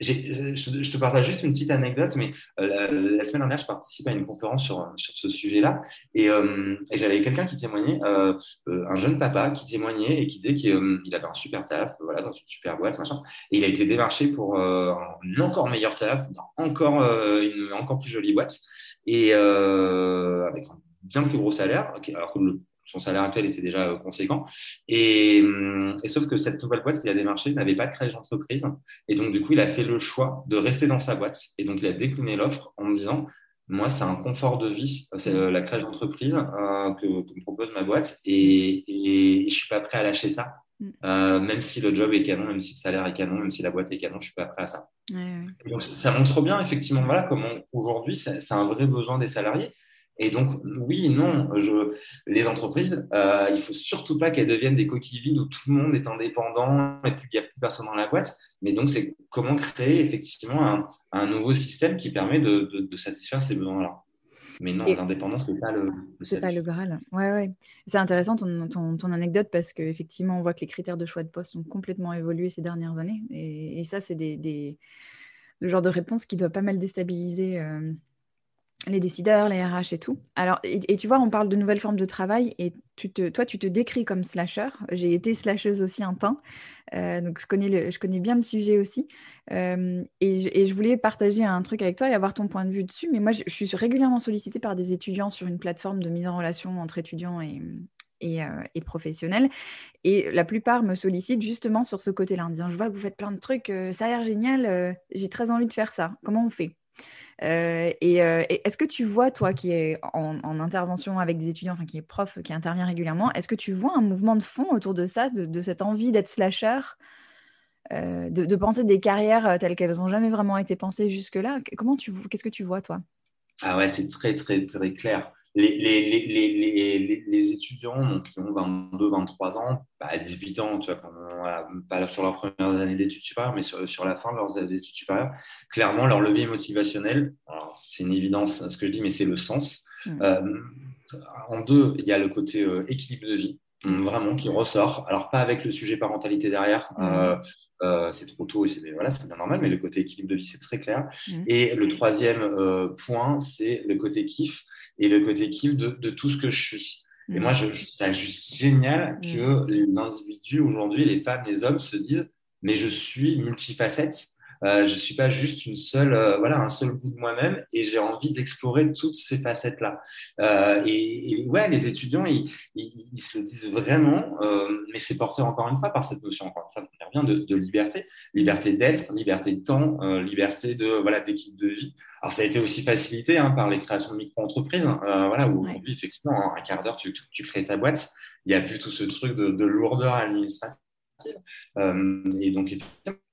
Je, je, te partage juste une petite anecdote, mais euh, la, semaine dernière, je participe à une conférence sur, sur ce sujet-là. Et, euh, et j'avais quelqu'un qui témoignait, euh, un jeune papa qui témoignait et qui disait qu'il avait un super taf, voilà, dans une super boîte, machin, et il a été démarché pour un encore meilleur taf, encore une encore plus jolie boîte. Et avec un bien plus gros salaire, alors que le son salaire actuel était déjà euh, conséquent. Et, hum, et, sauf que cette nouvelle boîte qu'il a démarché n'avait pas de création d'entreprise. Et donc, du coup, il a fait le choix de rester dans sa boîte. Et donc, il a décliné l'offre en me disant, moi, c'est un confort de vie, c'est euh, la création d'entreprise euh, que, me propose ma boîte. Et, et, je suis pas prêt à lâcher ça. Mm. Euh, même si le job est canon, même si le salaire est canon, même si la boîte est canon, je suis pas prêt à ça. Donc, ça montre bien effectivement voilà comment aujourd'hui c'est un vrai besoin des salariés. Et donc, oui, non, je, les entreprises, euh, il faut surtout pas qu'elles deviennent des coquilles vides où tout le monde est indépendant et puis il n'y a plus personne dans la boîte. Mais donc, c'est comment créer effectivement un, un, nouveau système qui permet de, de, satisfaire ces besoins-là. Mais non, l'indépendance, n'est pas le. C'est pas le Graal. Ouais, ouais. C'est intéressant ton, ton, ton, anecdote parce qu'effectivement, on voit que les critères de choix de poste ont complètement évolué ces dernières années. Et, et ça, c'est des, des, le genre de réponse qui doit pas mal déstabiliser. Euh, les décideurs, les RH et tout. Alors, et, tu vois, on parle de nouvelles formes de travail et toi, tu te décris comme slasher. J'ai été slasheuse aussi un temps, euh, donc je connais, bien le sujet aussi. Euh, et, je, voulais partager un truc avec toi et avoir ton point de vue dessus. Mais moi, je, suis régulièrement sollicitée par des étudiants sur une plateforme de mise en relation entre étudiants et, euh, et, professionnels. Et la plupart me sollicitent justement sur ce côté-là, en disant, je vois que vous faites plein de trucs, ça a l'air génial, j'ai très envie de faire ça. Comment on fait? Euh, euh, et, est-ce que tu vois, toi qui es en, intervention avec des étudiants, enfin qui est prof, qui intervient régulièrement, est-ce que tu vois un mouvement de fond autour de ça, de, cette envie d'être slasher, euh, de, penser des carrières telles qu'elles n'ont jamais vraiment été pensées jusque-là? Comment tu, qu'est-ce que tu vois, toi? Ah ouais, c'est très, très, très clair les, les, les, les, étudiants qui ont 22, 23 ans, bah, à 18 ans, tu vois, pas sur leurs premières années d'études supérieures, mais sur, sur, la fin de leurs études supérieures, clairement, leur levier motivationnel, c'est une évidence ce que je dis, mais c'est le sens. Hmm. Euh, en deux, il y a le côté euh, équilibre de vie, vraiment, qui ressort. Alors, pas avec le sujet parentalité derrière. Hmm. Euh, c'est trop tôt et c'est voilà, bien normal, mais le côté équilibre de vie, c'est très clair. Hmm. Et le troisième point, c'est le côté kiff et le côté kiff de, de tout ce que je suis. Et moi, je, je trouve juste génial mm. que l'individu aujourd'hui, les femmes, les hommes se disent, mais je suis multifacette euh, je suis pas juste une seule, euh, voilà, un seul bout de moi-même et j'ai envie d'explorer toutes ces facettes-là. Euh, et, ouais, les étudiants, ils, ils, se le disent vraiment, euh, mais c'est porté encore une fois par cette notion, encore une fois, on revient de, de liberté, liberté d'être, liberté de temps, euh, liberté de voilà d'équipe de vie. Alors ça a été aussi facilité hein, par les créations de micro-entreprises, hein, voilà, où aujourd'hui effectivement, un quart d'heure, tu, tu, crées ta boîte. Il n'y a plus tout ce truc de, de lourdeur administrative. et donc effectivement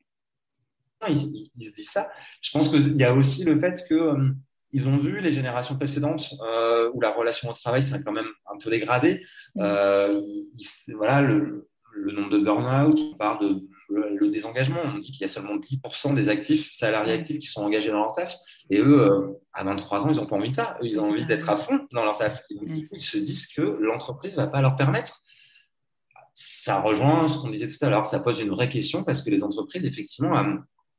il, se dit ça. Je pense qu'il y a aussi le fait que euh, ils ont vu les générations précédentes où la relation au travail s'est quand même un peu dégradée. voilà, le, le nombre de burn-out, on parle de le, désengagement. On dit qu'il y a seulement 10% des actifs, salariés actifs, qui sont engagés dans leur taf. Et eux, euh, à 23 ans, ils n'ont pas envie de ça. ils ont envie d'être à fond dans leur taf. Et ils se disent que l'entreprise ne va pas leur permettre. Ça rejoint ce qu'on disait tout à l'heure. Ça pose une vraie question parce que les entreprises, effectivement, euh,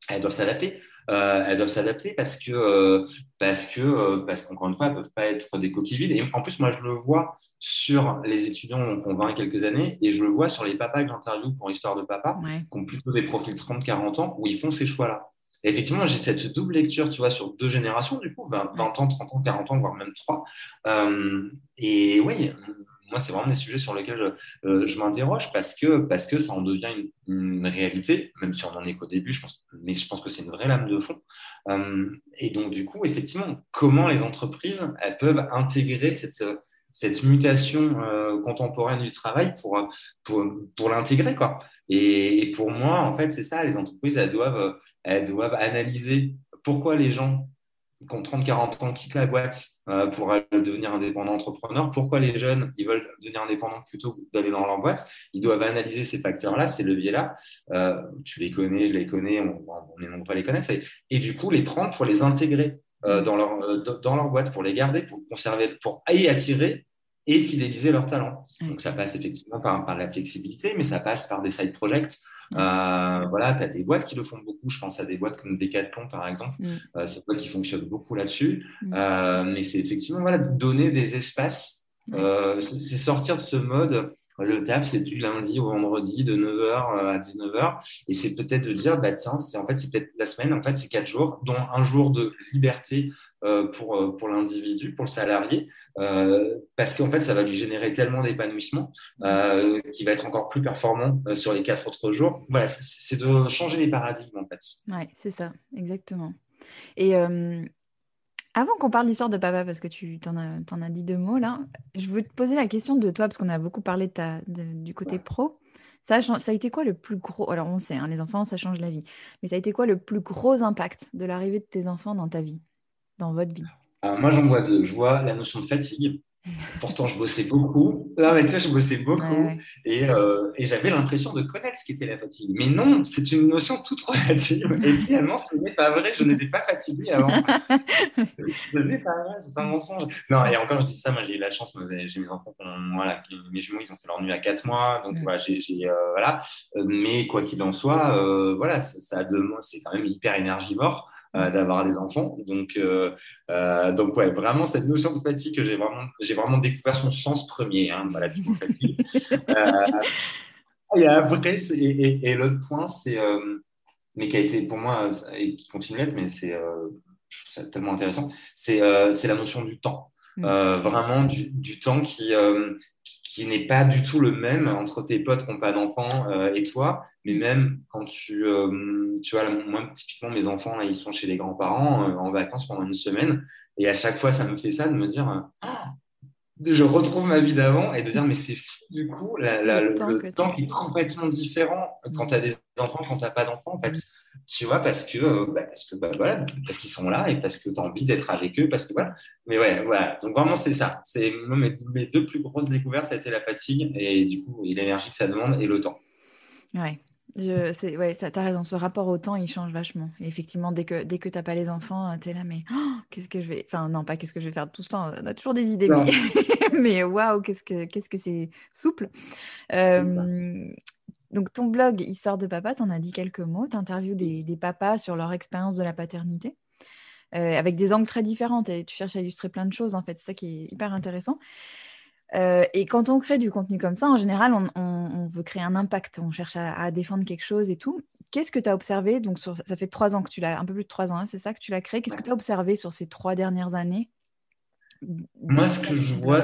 elles doivent s'adapter. Euh, elles doivent s'adapter parce que euh, parce que euh, parce qu'encore une fois, elles peuvent pas être des coquilles vides. Et en plus, moi, je le vois sur les étudiants qui ont 20 quelques années, et je le vois sur les papas que j'interviewe pour Histoire de Papa, qui ont plutôt des profils 30-40 ans, où ils font ces choix-là. effectivement, j'ai cette double lecture, tu vois, sur deux générations, du coup, 20, 20 ans, 30 ans, 40 ans, voire même 3. et oui, moi, c'est vraiment des sujets sur lesquels je, euh, m'interroge parce que, parce que ça en devient une, réalité, même si on n'en est qu'au début, je pense, mais je pense que c'est une vraie lame de fond. Euh, et donc, du coup, effectivement, comment les entreprises elles peuvent intégrer cette, cette mutation euh, contemporaine du travail pour, pour, pour l'intégrer. Quoi. Et, et, pour moi, en fait, c'est ça, les entreprises, elles doivent, elles doivent analyser pourquoi les gens qui ont 30-40 ans quittent la boîte euh, pour devenir indépendant entrepreneur. Pourquoi les jeunes, ils veulent devenir indépendants plutôt que d'aller dans leur boîte? Ils doivent analyser ces facteurs-là, ces leviers-là. Euh, tu les connais, je les connais, on, on est nombreux à les connaître. Et du coup, les prendre pour les intégrer euh, dans, leur, dans leur boîte, pour les garder, pour conserver, pour y attirer et fidéliser leurs talents. Donc ça passe effectivement par, par la flexibilité, mais ça passe par des side projects. Euh, voilà, tu as des boîtes qui le font beaucoup. Je pense à des boîtes comme Decathlon, par exemple. Mm. Euh, c'est boîtes qui fonctionnent beaucoup là-dessus. Mm. Euh, mais c'est effectivement voilà, donner des espaces. c'est sortir de ce mode. Le taf, c'est du lundi au vendredi de 9h à 19h. Et c'est peut-être de dire, bah, tiens, c'est en fait, c'est peut-être la semaine, en fait, c'est quatre jours, dont un jour de liberté euh, pour, euh, pour l'individu, pour le salarié, euh, parce qu'en fait, ça va lui générer tellement d'épanouissement qu'il va être encore plus performant sur les quatre autres jours. Voilà, c'est de changer les paradigmes, en fait. Oui, c'est ça, exactement. Et avant qu'on parle d'histoire de papa, parce que tu t'en as, en as dit deux mots là, je veux te poser la question de toi, parce qu'on a beaucoup parlé de ta, du côté pro. Ça a, ça a, été quoi le plus gros Alors on sait, hein, les enfants, ça change la vie. Mais ça a été quoi le plus gros impact de l'arrivée de tes enfants dans ta vie? Dans votre vie Moi, j'en vois deux. Je vois la notion de fatigue. Pourtant, je bossais beaucoup. Non, mais tu vois, je bossais beaucoup. Et, euh, et j'avais l'impression de connaître ce qu'était la fatigue. Mais non, c'est une notion toute relative. Et finalement, ce n'est pas vrai. Je n'étais pas fatigué avant. ce n'est pas vrai, c'est un mensonge. Non, et encore, je dis ça, moi, j'ai eu la chance. J'ai mes enfants, voilà, mes jumeaux, ils ont fait leur nuit à 4 mois. Donc, voilà, j'ai, euh, voilà. Mais quoi qu'il en soit, euh, voilà, ça, ça c'est quand même hyper énergivore. Euh, d'avoir des enfants. Donc, euh, euh, donc ouais, vraiment cette notion de fatigue que j'ai vraiment, j'ai vraiment découvert son sens premier. Hein, voilà, du fatigue. et après, et, et, l'autre point, c'est, mais qui a été pour moi et qui continue d'être, mais c'est tellement intéressant, c'est c'est la notion du temps. Mm. vraiment du, du, temps qui, qui n'est pas du tout le même entre tes potes qui n'ont pas d'enfants euh, et toi, mais même quand tu, euh, tu vois, moi, typiquement, mes enfants, là, ils sont chez les grands-parents euh, en vacances pendant une semaine, et à chaque fois, ça me fait ça de me dire, je retrouve ma vie d'avant et de dire mais c'est fou du coup le, temps, qui est complètement différent quand tu as des enfants quand tu n'as pas d'enfants en fait. Tu vois parce que euh, bah, parce que bah, voilà parce qu'ils sont là et parce que tu as envie d'être avec eux parce que voilà. Mais ouais voilà. Donc vraiment c'est ça. C'est mes, mes, deux plus grosses découvertes ça a été la fatigue et du coup l'énergie que ça demande et le temps. Ouais je, c'est, ouais, ça, as raison. Ce rapport au temps, il change vachement. Et effectivement, dès que, dès que t'as pas les enfants, euh, tu es là, mais oh, qu'est-ce que je vais. Enfin, non, pas qu'est-ce que je vais faire tout ce temps. On a toujours des idées, mais, mais waouh, qu'est-ce que, qu'est-ce que c'est souple. Euh, donc, ton blog Histoire de papa, tu en as dit quelques mots. Tu interviews des, des, papas sur leur expérience de la paternité. Euh, avec des angles très différents et tu cherches à illustrer plein de choses en fait, c'est ça qui est hyper intéressant. Euh, et quand on crée du contenu comme ça, en général, on, veut créer un impact, on cherche à, défendre quelque chose et tout. Qu'est-ce que tu as observé Donc, ça fait trois ans que tu l'as, un peu plus de trois ans, hein, c'est ça que tu l'as créé. Qu'est-ce que tu as observé sur ces trois dernières années? Moi, ce que je vois,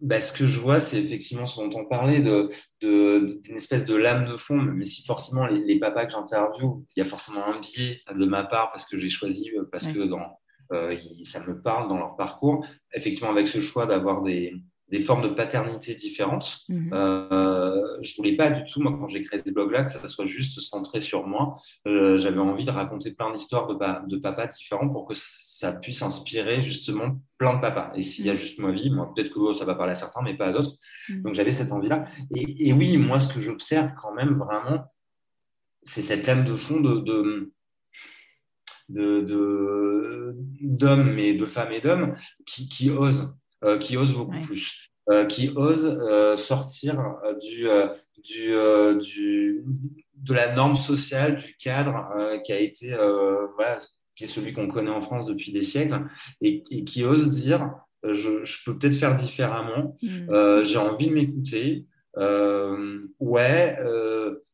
bah, ce que je vois, c'est effectivement ce dont on parlait, d'une de, espèce de lame de fond, mais si forcément les, papas que j'interviewe, il y a forcément un biais de ma part parce que j'ai choisi, parce que dans, euh, ça me parle dans leur parcours. Effectivement, avec ce choix d'avoir des, des formes de paternité différentes. Mhm. Euh, je voulais pas du tout, moi, quand j'ai créé ce blog-là, que ça soit juste centré sur moi. Euh, j'avais envie de raconter plein d'histoires de, de papas différents pour que ça puisse inspirer justement plein de papas. Et s'il y a mhm. juste ma vie, moi, peut-être que ça va parler à certains, mais pas à d'autres. Mhm. Donc j'avais cette envie-là. Et, oui, moi, ce que j'observe quand même vraiment, c'est cette lame de fond de, de d'hommes, mais de femmes et d'hommes qui, qui osent qui osent beaucoup plus, euh, qui osent euh, sortir du, du, du, de la norme sociale, du cadre qui a été, voilà, qui est celui qu'on connaît en France depuis des siècles, et, qui osent dire je, je peux peut-être faire différemment, mm. j'ai envie de m'écouter. ouais,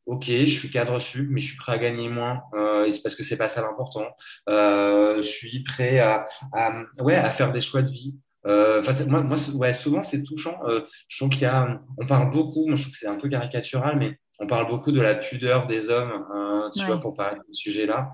ok, je suis cadre sup, mais je suis prêt à gagner moins. Euh, c'est parce que c'est pas ça l'important. je suis prêt à, à, ouais, à faire des choix de vie. Euh, moi, moi ouais, souvent, c'est touchant. Euh, je trouve qu'il y a, on parle beaucoup, moi, je trouve que c'est un peu caricatural, mais on parle beaucoup de la pudeur des hommes, hein, tu vois, pour parler de ce sujet-là.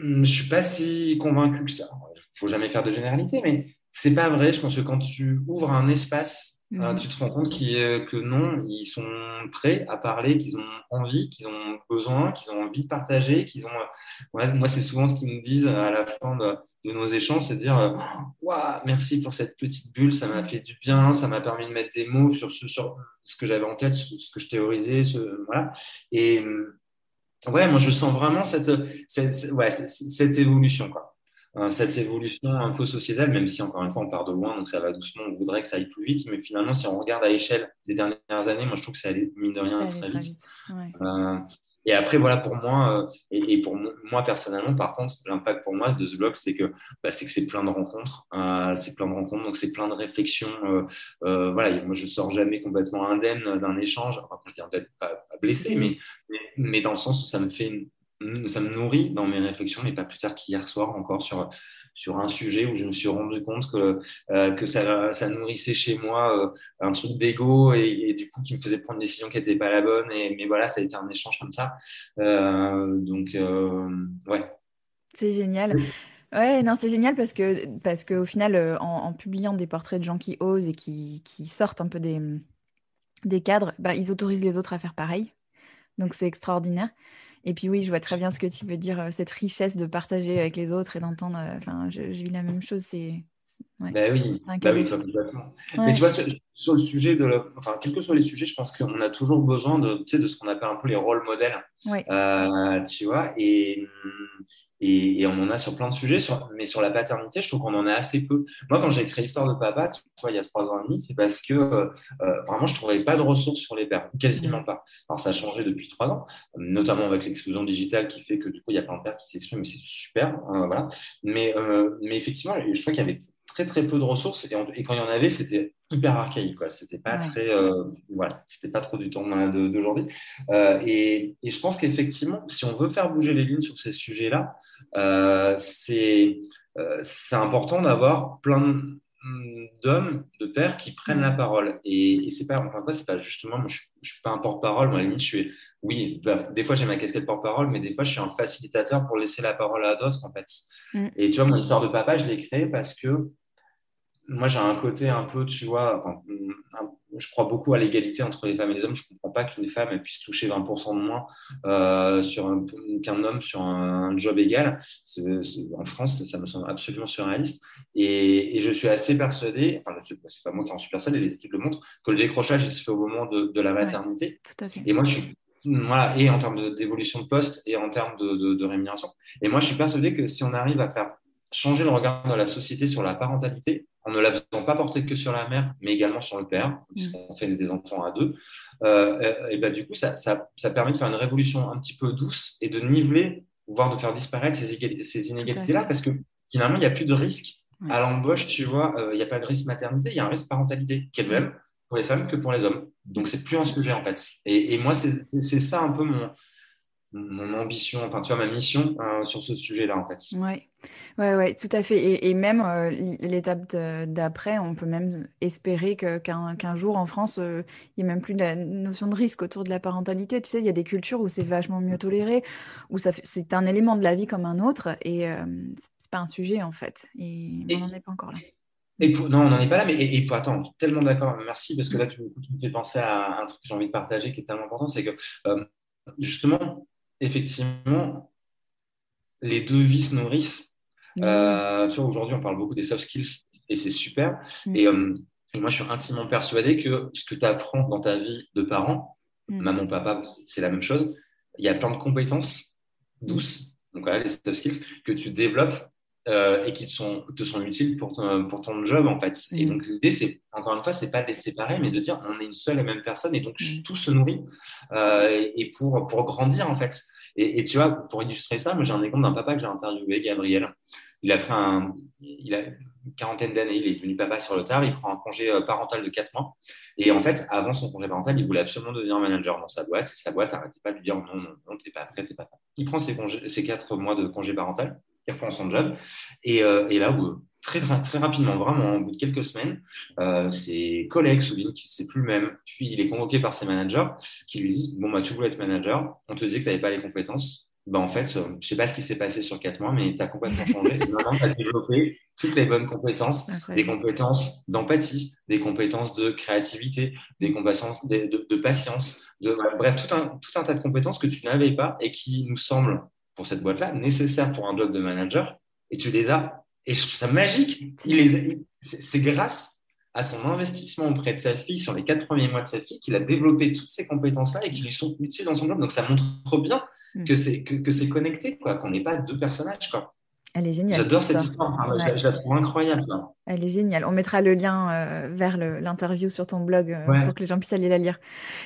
Hum, je suis pas si convaincu que ça. Il faut jamais faire de généralité, mais c'est pas vrai. Je pense que quand tu ouvres un espace euh, mhm. tu te rends compte que non, ils sont prêts à parler, qu'ils ont envie, qu'ils ont besoin, qu'ils ont envie de partager, qu'ils ont. Euh, moi, c'est souvent ce qu'ils me disent à la fin de, nos échanges, c'est de dire euh, merci pour cette petite bulle, ça m'a fait du bien, ça m'a permis de mettre des mots sur ce, sur ce que j'avais en tête, ce que je théorisais, ce, voilà. Et ouais, moi, je sens vraiment cette, cette, ouais, cette évolution, quoi. Euh, cette évolution un peu sociétale, même si encore une fois on part de loin, donc ça va doucement, on voudrait que ça aille plus vite, mais finalement si on regarde à l'échelle des dernières années, moi je trouve que ça allait mine de rien très, vite. Euh, et après voilà pour moi, euh, et, pour moi personnellement, par contre, l'impact pour moi de ce blog, c'est que bah, c'est que c'est plein de rencontres, c'est plein de rencontres, donc c'est plein de réflexions. voilà, moi je sors jamais complètement indemne d'un échange, enfin, je dis peut-être pas, blessé, mais, mais, mais dans le sens où ça me fait une ça me nourrit dans mes réflexions, mais pas plus tard qu'hier soir encore sur, sur un sujet où je me suis rendu compte que, euh, que ça, ça, nourrissait chez moi euh, un truc d'ego et, du coup qui me faisait prendre une décision qui n'était pas la bonne. Et, mais voilà, ça a été un échange comme ça. Euh, donc, ouais. C'est génial. Ouais, non, c'est génial parce que parce qu'au final, en, publiant des portraits de gens qui osent et qui, qui sortent un peu des, des cadres, bah, ils autorisent les autres à faire pareil. Donc c'est extraordinaire. Et puis oui, je vois très bien ce que tu veux dire, euh, cette richesse de partager avec les autres et d'entendre. Euh, enfin, je, vis la même chose. C'est. Ouais, ben oui, bah oui complètement. Mais tu vois, sur, le sujet de, enfin, quels que soient les sujets, je pense qu'on a toujours besoin de, tu sais, de ce qu'on appelle un peu les rôles modèles. Euh, tu vois, et, et, on en a sur plein de sujets, mais sur la paternité, je trouve qu'on en a assez peu. Moi, quand j'ai créé Histoire de Papa, tu vois, il y a trois ans et demi, c'est parce que euh, euh, vraiment, je ne trouvais pas de ressources sur les pères, quasiment pas. Alors, ça a changé depuis trois ans, notamment avec l'explosion digitale qui fait que du coup, il y a plein de pères qui s'expriment, mais c'est super. Hein, voilà. Mais, euh, mais effectivement, je crois qu'il y avait très très peu de ressources et, quand il y en avait, c'était hyper archaïque. Quoi. C'était pas très, euh, voilà, c'était pas trop du temps d'aujourd'hui. Euh, et, et, je pense qu'effectivement, si on veut faire bouger les lignes sur ces sujets-là, euh, c'est c'est important d'avoir plein d'hommes, de pères qui prennent la parole. Et, c'est pas, enfin, c'est pas justement, moi, je, je suis pas un porte-parole. Moi, à la limite, je suis, oui, bah, des fois j'ai ma casquette porte-parole, mais des fois je suis un facilitateur pour laisser la parole à d'autres en fait. Mm. Et tu vois, mon histoire de papa, je l'ai créée parce que moi, j'ai un côté un peu, tu vois, je crois beaucoup à l'égalité entre les femmes et les hommes. Je ne comprends pas qu'une femme puisse toucher 20% de moins euh, qu'un homme sur un, job égal. en France, ça me semble absolument surréaliste. Et, je suis assez persuadé, enfin, c'est pas moi qui en suis persuadé, les études le montrent, que le décrochage, il se fait au moment de, la maternité. et moi, je suis voilà, et en termes d'évolution de, poste et en termes de, de, rémunération. Et moi, je suis persuadé que si on arrive à faire changer le regard de la société sur la parentalité, en ne la faisant pas porter que sur la mère, mais également sur le père, puisqu'on fait des enfants à deux, euh, et ben, du coup, ça, ça, ça, permet de faire une révolution un petit peu douce et de niveler, voire de faire disparaître ces, ces inégalités-là, parce que finalement, il n'y a plus de risque à l'embauche, tu vois, euh, il n'y a pas de risque maternité, il y a un risque parentalité, qui est le même pour les femmes que pour les hommes. Donc, c'est plus un sujet, en fait. Et, et moi, c'est ça un peu mon, mon ambition, enfin, tu vois, ma mission euh, sur ce sujet-là, en fait. Oui, ouais, ouais, tout à fait. Et, même euh, l'étape d'après, on peut même espérer qu'un jour en France, euh, il n'y ait même plus la notion de risque autour de la parentalité. Tu sais, il y a des cultures où c'est vachement mieux toléré, où c'est un élément de la vie comme un autre, et c'est pas un sujet, en fait. Et, on n'en est pas encore là. Et non, on n'en est pas là, mais et, pour, attends, tellement d'accord, merci, parce que là, tu, me fais penser à un truc que j'ai envie de partager qui est tellement important, c'est que justement, effectivement, les deux vies se nourrissent. Euh, tu vois, aujourd'hui, on parle beaucoup des soft skills et c'est super. Mm. Euh, et, moi, je suis intimement persuadé que ce que tu apprends dans ta vie de parent, mm. maman, papa, c'est la même chose. Il y a plein de compétences douces, donc voilà, les soft skills, que tu développes euh, et qui te sont, te sont utiles pour ton, pour ton job en fait. Et mm. donc l'idée, c'est encore une fois, c'est pas de les séparer, mais de dire on est une seule et même personne et donc mm. tout se nourrit euh, et, pour, pour grandir en fait. Et, tu vois, pour illustrer ça, moi j'ai un exemple d'un papa que j'ai interviewé, Gabriel. Il a pris une quarantaine d'années, il est devenu papa sur le tard, il prend un congé euh, parental de 4 mois. Et en fait, avant son congé parental, il voulait absolument devenir manager dans sa boîte. Sa boîte n'arrêtait pas de lui dire non, non, non, t'es pas prêt, t'es pas prêt. Il prend ses, congés, ses 4 mois de congé parental il reprend son job. Et, euh, et là, où, très, très rapidement, vraiment, au bout de quelques semaines, euh, ses collègues soulignent que c'est plus le même. Puis il est convoqué par ses managers qui lui disent Bon, bah, tu voulais être manager, on te disait que tu n'avais pas les compétences. Bah, en fait, euh, je ne sais pas ce qui s'est passé sur quatre mois, mais tu as complètement changé. Maintenant, tu as développé toutes les bonnes compétences, des compétences d'empathie, des compétences de créativité, des compétences de, de, patience, de, bref, tout un, tout un tas de compétences que tu n'avais pas et qui nous semblent pour cette boîte-là, nécessaires pour un job de manager, et tu les as. Et je trouve ça magique. c'est grâce à son investissement auprès de sa fille sur les quatre premiers mois de sa fille qu'il a développé toutes ces compétences-là et qui lui sont utiles dans son job. Donc ça montre bien mm. que c'est que, que c'est connecté, quoi, qu'on n'est pas deux personnages. Quoi. Elle est géniale. J'adore cette histoire. Je la trouve incroyable. Elle est géniale. On mettra le lien euh, vers l'interview sur ton blog euh, pour que les gens puissent aller la lire.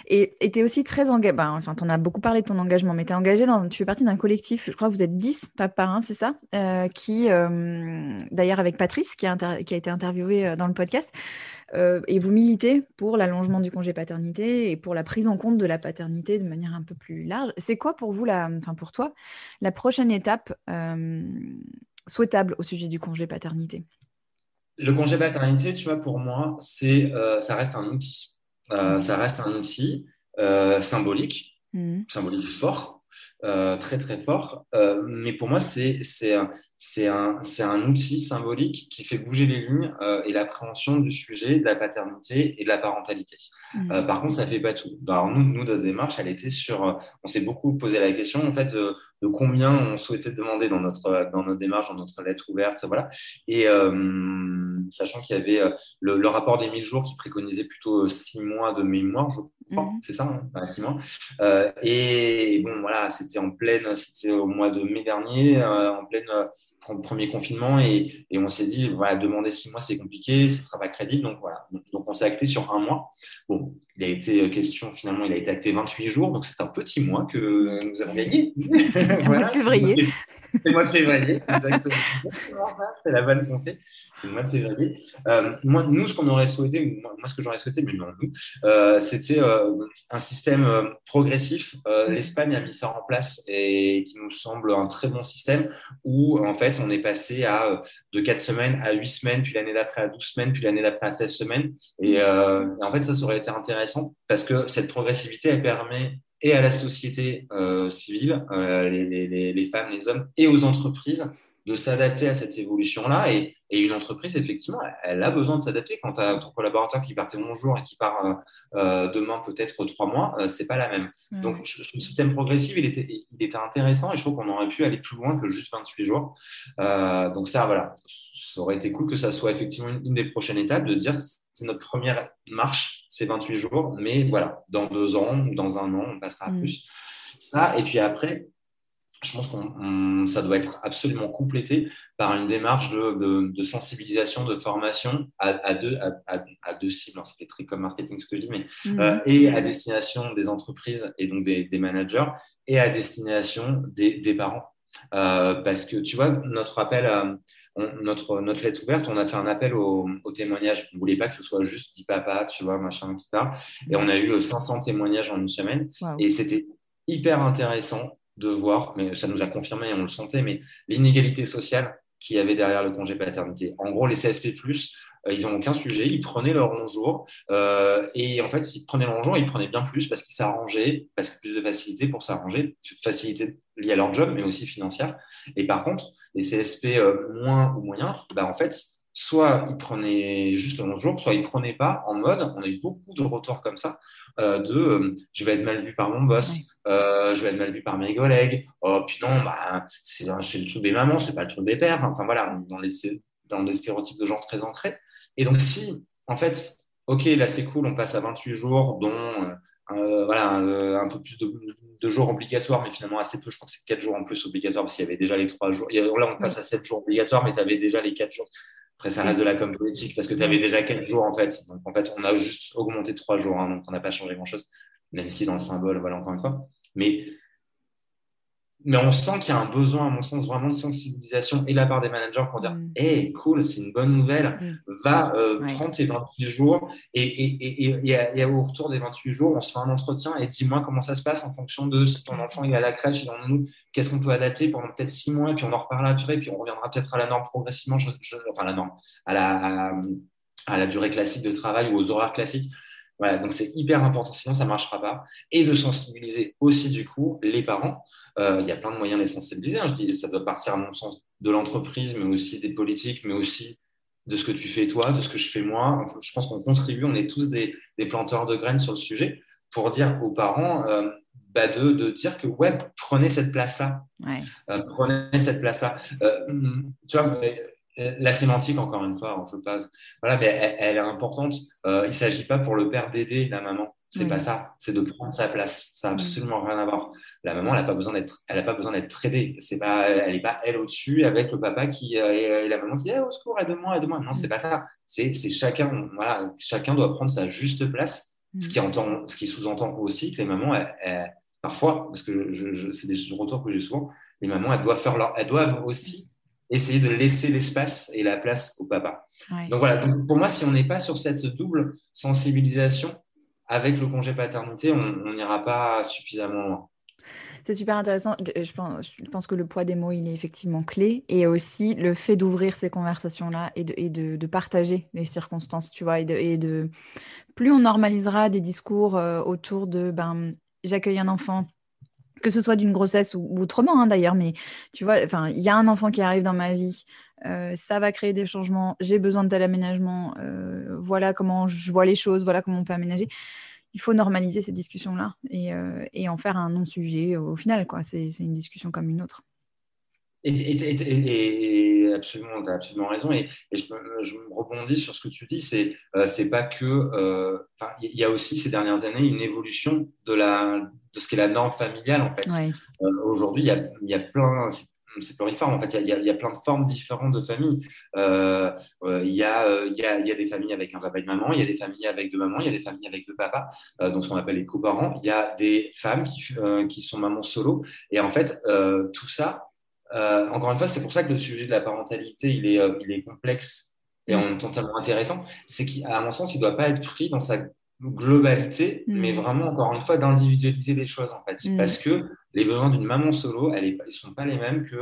Et tu es aussi très engagé. Ben, enfin, tu en as beaucoup parlé de ton engagement, mais tu es engagé dans. Tu fais partie d'un collectif, je crois que vous êtes 10 par un, c'est ça euh, Qui, d'ailleurs, avec Patrice, qui a, qui a été interviewé dans le podcast, et vous militez pour l'allongement du congé paternité et pour la prise en compte de la paternité de manière un peu plus large. C'est quoi pour vous, la, enfin pour toi, la prochaine étape souhaitable au sujet du congé paternité? Le congé paternité, tu vois, pour moi, c'est, euh, ça reste un outil. Euh, ça reste un outil euh, symbolique, mmh. symbolique fort, très très fort. mais pour moi, c'est, c'est, un, c'est, un, c'est un outil symbolique qui fait bouger les lignes et l'appréhension du sujet de la paternité et de la parentalité. Mmh. par contre, ça fait pas tout. Alors nous, nous, notre démarche, elle était sur... on s'est beaucoup posé la question, en fait, de combien on souhaitait demander dans notre, dans notre démarche, dans notre lettre ouverte. Voilà. Et euh, sachant qu'il y avait euh, le, rapport des 1000 jours qui préconisait plutôt 6 mois de mémoire, je mhm. c'est ça, hein 6 mois. Euh, et, bon, voilà, c'était en pleine, c'était au mois de mai dernier, en pleine premier confinement et, et on s'est dit voilà demander six mois c'est compliqué ce sera pas crédible donc voilà donc on s'est acté sur un mois bon il a été question finalement il a été acté 28 jours donc c'est un petit mois que nous avons gagné mois de février c'est le mois de février, exactement. c'est la vanne qu'on fait. C'est le mois de février. Euh, moi, nous, ce qu'on aurait souhaité, moi, ce que j'aurais souhaité, mais non, nous, euh, c'était euh, un système progressif. L'Espagne a mis ça en place et qui nous semble un très bon système où, en fait, on est passé à de 4 semaines à 8 semaines, puis l'année d'après à 12 semaines, puis l'année d'après à 16 semaines. Et, et, en fait, ça, aurait été intéressant parce que cette progressivité, elle permet et à la société euh, civile, euh, les, femmes, les hommes, et aux entreprises de s'adapter à cette évolution-là. Et, une entreprise, effectivement, elle, a besoin de s'adapter. Quand tu as ton collaborateur qui partait bonjour et qui part euh, demain peut-être trois mois, c'est pas la même. Donc, ce système progressif, il était, il était intéressant et je trouve qu'on aurait pu aller plus loin que juste 28 jours. donc ça, voilà, ça aurait été cool que ça soit effectivement une, des prochaines étapes de dire c'est notre première marche, c'est 28 jours, mais voilà, dans deux ans ou dans un an, on passera mm. plus. Ça, et puis après, je pense que ça doit être absolument complété par une démarche de, sensibilisation, de formation à, deux, à, deux cibles. Ça fait très comme marketing ce que je dis, mais mm. euh, et à destination des entreprises et donc des, managers et à destination des, parents. Euh, parce que tu vois, notre appel à notre, notre lettre ouverte, on a fait un appel au, au témoignage. On ne voulait pas que ce soit juste dit papa, tu vois, machin, etc. Et on a eu 500 témoignages en une semaine. Et c'était hyper intéressant de voir, mais ça nous a confirmé, on le sentait, mais l'inégalité sociale qu'il y avait derrière le congé paternité. En gros, les CSP+, euh, ils n'ont aucun sujet, ils prenaient leur long jour, euh, et en fait, ils prenaient leur long jour, ils prenaient bien plus parce qu'ils s'arrangeaient, parce que plus de facilité pour s'arranger, facilité liée à leur job, mais aussi financière. Et par contre, les CSP euh, moins ou moyens, bah, en fait, soit ils prenaient juste le 11 jours, soit ils prenaient pas en mode, on a eu beaucoup de retours comme ça, euh, de euh, je vais être mal vu par mon boss, euh, je vais être mal vu par mes collègues, oh puis non, bah, c'est le truc des mamans, c'est pas le truc des pères, enfin voilà, dans les, dans des stéréotypes de genre très ancrés. Et donc si, en fait, ok, là c'est cool, on passe à 28 jours, dont voilà, un peu plus de, jours obligatoires, mais finalement assez peu, je crois que c'est 4 jours en plus obligatoires, parce qu'il y avait déjà les 3 jours. là, on passe à 7 jours obligatoires, mais tu avais déjà les 4 jours. Après, ça reste de la com politique parce que tu avais déjà 4 jours en fait. Donc en fait, on a juste augmenté 3 jours, hein, donc on n'a pas changé grand-chose, même si dans le symbole, voilà, encore une fois. Mais mais on sent qu'il y a un besoin, à mon sens, vraiment de sensibilisation et la part des managers pour dire mm. Hey, cool, c'est une bonne nouvelle, mm. va euh, prendre tes 28 jours et, et, et, au retour des 28 jours, on se fait un entretien et dis-moi comment ça se passe en fonction de si ton enfant est à la crèche, il en nous, qu'est-ce qu'on peut adapter pendant peut-être 6 mois, et puis on en reparlera après, puis on reviendra peut-être à la norme progressivement, enfin la norme, à la, à la durée classique de travail ou aux horaires classiques. Voilà, donc c'est hyper important, sinon ça ne marchera pas. Et de sensibiliser aussi du coup les parents. Euh, il y a plein de moyens de les sensibiliser. Hein. Je dis, ça doit partir à mon sens de l'entreprise, mais aussi des politiques, mais aussi de ce que tu fais toi, de ce que je fais moi. je pense qu'on contribue, on est tous des, planteurs de graines sur le sujet pour dire aux parents euh, bah de, de, dire que ouais, prenez cette place-là. Euh, prenez cette place-là. tu vois, la sémantique, encore une fois, on peut pas. Voilà, mais elle, est importante. Euh, il ne s'agit pas pour le père d'aider la maman. C'est n'est pas ça. C'est de prendre sa place. Ça n'a absolument rien à voir. La maman, elle n'a pas besoin d'être, elle a pas besoin d'être aidée. C'est pas, elle n'est pas elle au-dessus avec le papa qui euh, et, la maman qui dit eh, au secours, aide-moi, aide-moi. Non, c'est pas ça. C'est, chacun. Voilà, chacun doit prendre sa juste place. Ce qui entend, ce qui sous-entend aussi que les mamans, parfois, parce que je, c'est des retours que j'ai souvent, les mamans, elles doivent faire leur, elles doivent aussi essayer de laisser l'espace et la place au papa. Donc voilà, donc pour moi, si on n'est pas sur cette double sensibilisation avec le congé paternité, on n'ira pas suffisamment loin. C'est super intéressant. Je pense, je pense, que le poids des mots, il est effectivement clé. Et aussi le fait d'ouvrir ces conversations-là et, de, et de, de, partager les circonstances, tu vois. Et de, et de, plus on normalisera des discours euh, autour de ben, j'accueille un enfant, que ce soit d'une grossesse ou, autrement hein, d'ailleurs, mais tu vois, enfin, il y a un enfant qui arrive dans ma vie, euh, ça va créer des changements, j'ai besoin de tel aménagement, euh, voilà comment je vois les choses, voilà comment on peut aménager. Il faut normaliser ces discussions-là et, euh, en faire un non-sujet au final, quoi. C'est une discussion comme une autre. Et, absolument, tu as absolument raison. Et, je, je, me rebondis sur ce que tu dis, c'est euh, c'est pas que. Euh, il y a aussi ces dernières années une évolution de, la, de ce qu'est la norme familiale, en fait. Euh, aujourd'hui, il y a, y a plein. C'est pluriforme, en fait, il y, a, il y, a, plein de formes différentes de familles. il, y a, il, y a, il y a des familles avec un papa et une maman, il y a des familles avec deux mamans, il y a des familles avec deux papas, donc ce qu'on appelle les coparents. Il y a des femmes qui, qui sont mamans solo. Et en fait, tout ça, euh, encore une fois, c'est pour ça que le sujet de la parentalité, il est, euh, il est complexe et en même temps tellement intéressant. C'est qu'à mon sens, il ne doit pas être pris dans sa globalité, mm. mais vraiment, encore une fois, d'individualiser les choses, en fait. Mm. Parce que les besoins d'une maman solo, ils ne sont pas les mêmes qu'une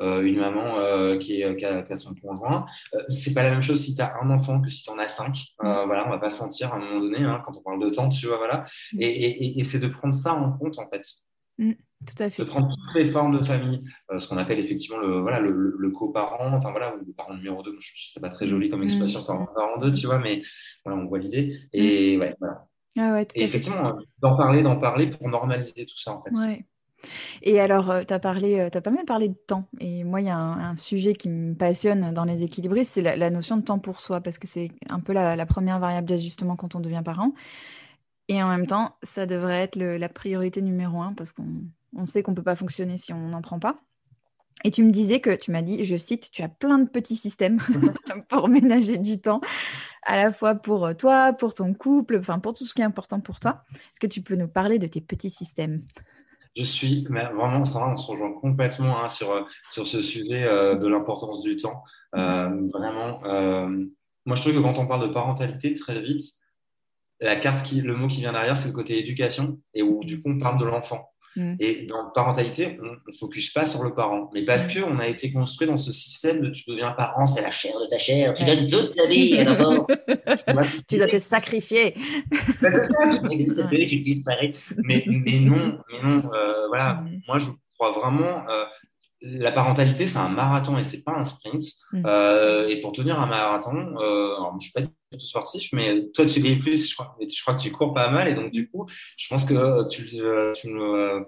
euh, une maman qui, est, qui, a, son conjoint. c'est pas la même chose si tu as un enfant que si tu en as cinq. Mm. voilà, on va pas se mentir à un moment donné, hein, quand on parle de temps, tu vois, voilà. Et, et, et c'est de prendre ça en compte, en fait. Tout à fait. De prendre toutes les formes de famille, euh, ce qu'on appelle effectivement le, voilà, le, le, coparent, enfin voilà, le parent numéro 2, sais pas très joli comme mm. expression, mm. parent, parent 2, tu vois, mais voilà, on voit l'idée. Et mm. ouais, voilà. Ah ouais, tout et effectivement, d'en parler, d'en parler pour normaliser tout ça, en fait. Ouais. Et alors, euh, tu as, parlé, euh, as pas mal parlé de temps. Et moi, il y a un, sujet qui me passionne dans les équilibristes, c'est la, notion de temps pour soi, parce que c'est un peu la, la première variable d'ajustement quand on devient parent. Et en même temps, ça devrait être la priorité numéro un, parce qu'on on sait qu'on ne peut pas fonctionner si on n'en prend pas. Et tu me disais que, tu m'as dit, je cite, tu as plein de petits systèmes pour ménager du temps, à la fois pour euh, toi, pour ton couple, enfin pour tout ce qui est important pour toi. Est-ce que tu peux nous parler de tes petits systèmes? Je suis vraiment, ça, on se rejoint complètement hein, sur, euh, sur ce sujet euh, de l'importance du temps. vraiment, moi je trouve que quand on parle de parentalité, très vite, la carte qui, le mot qui vient derrière, c'est le côté éducation, et où du coup on parle de l'enfant. Mm. Et dans parentalité, on ne focus pas sur le parent. Mais parce mm. qu'on a été construit dans ce système de tu deviens parent, c'est la chair de ta chair, tu donnes toute ta vie à tu dois te sacrifier. c'est ça, tu n'existes plus, tu te Mais, mais non, mais non euh, voilà, mm. moi je crois vraiment. Euh, la parentalité, c'est un marathon et c'est pas un sprint. Mm. Euh, et pour tenir un marathon, euh, alors, je suis pas du tout sportif, mais toi, tu l'es plus. Je crois, je crois que tu cours pas mal. Et donc, du coup, je pense que tu, tu me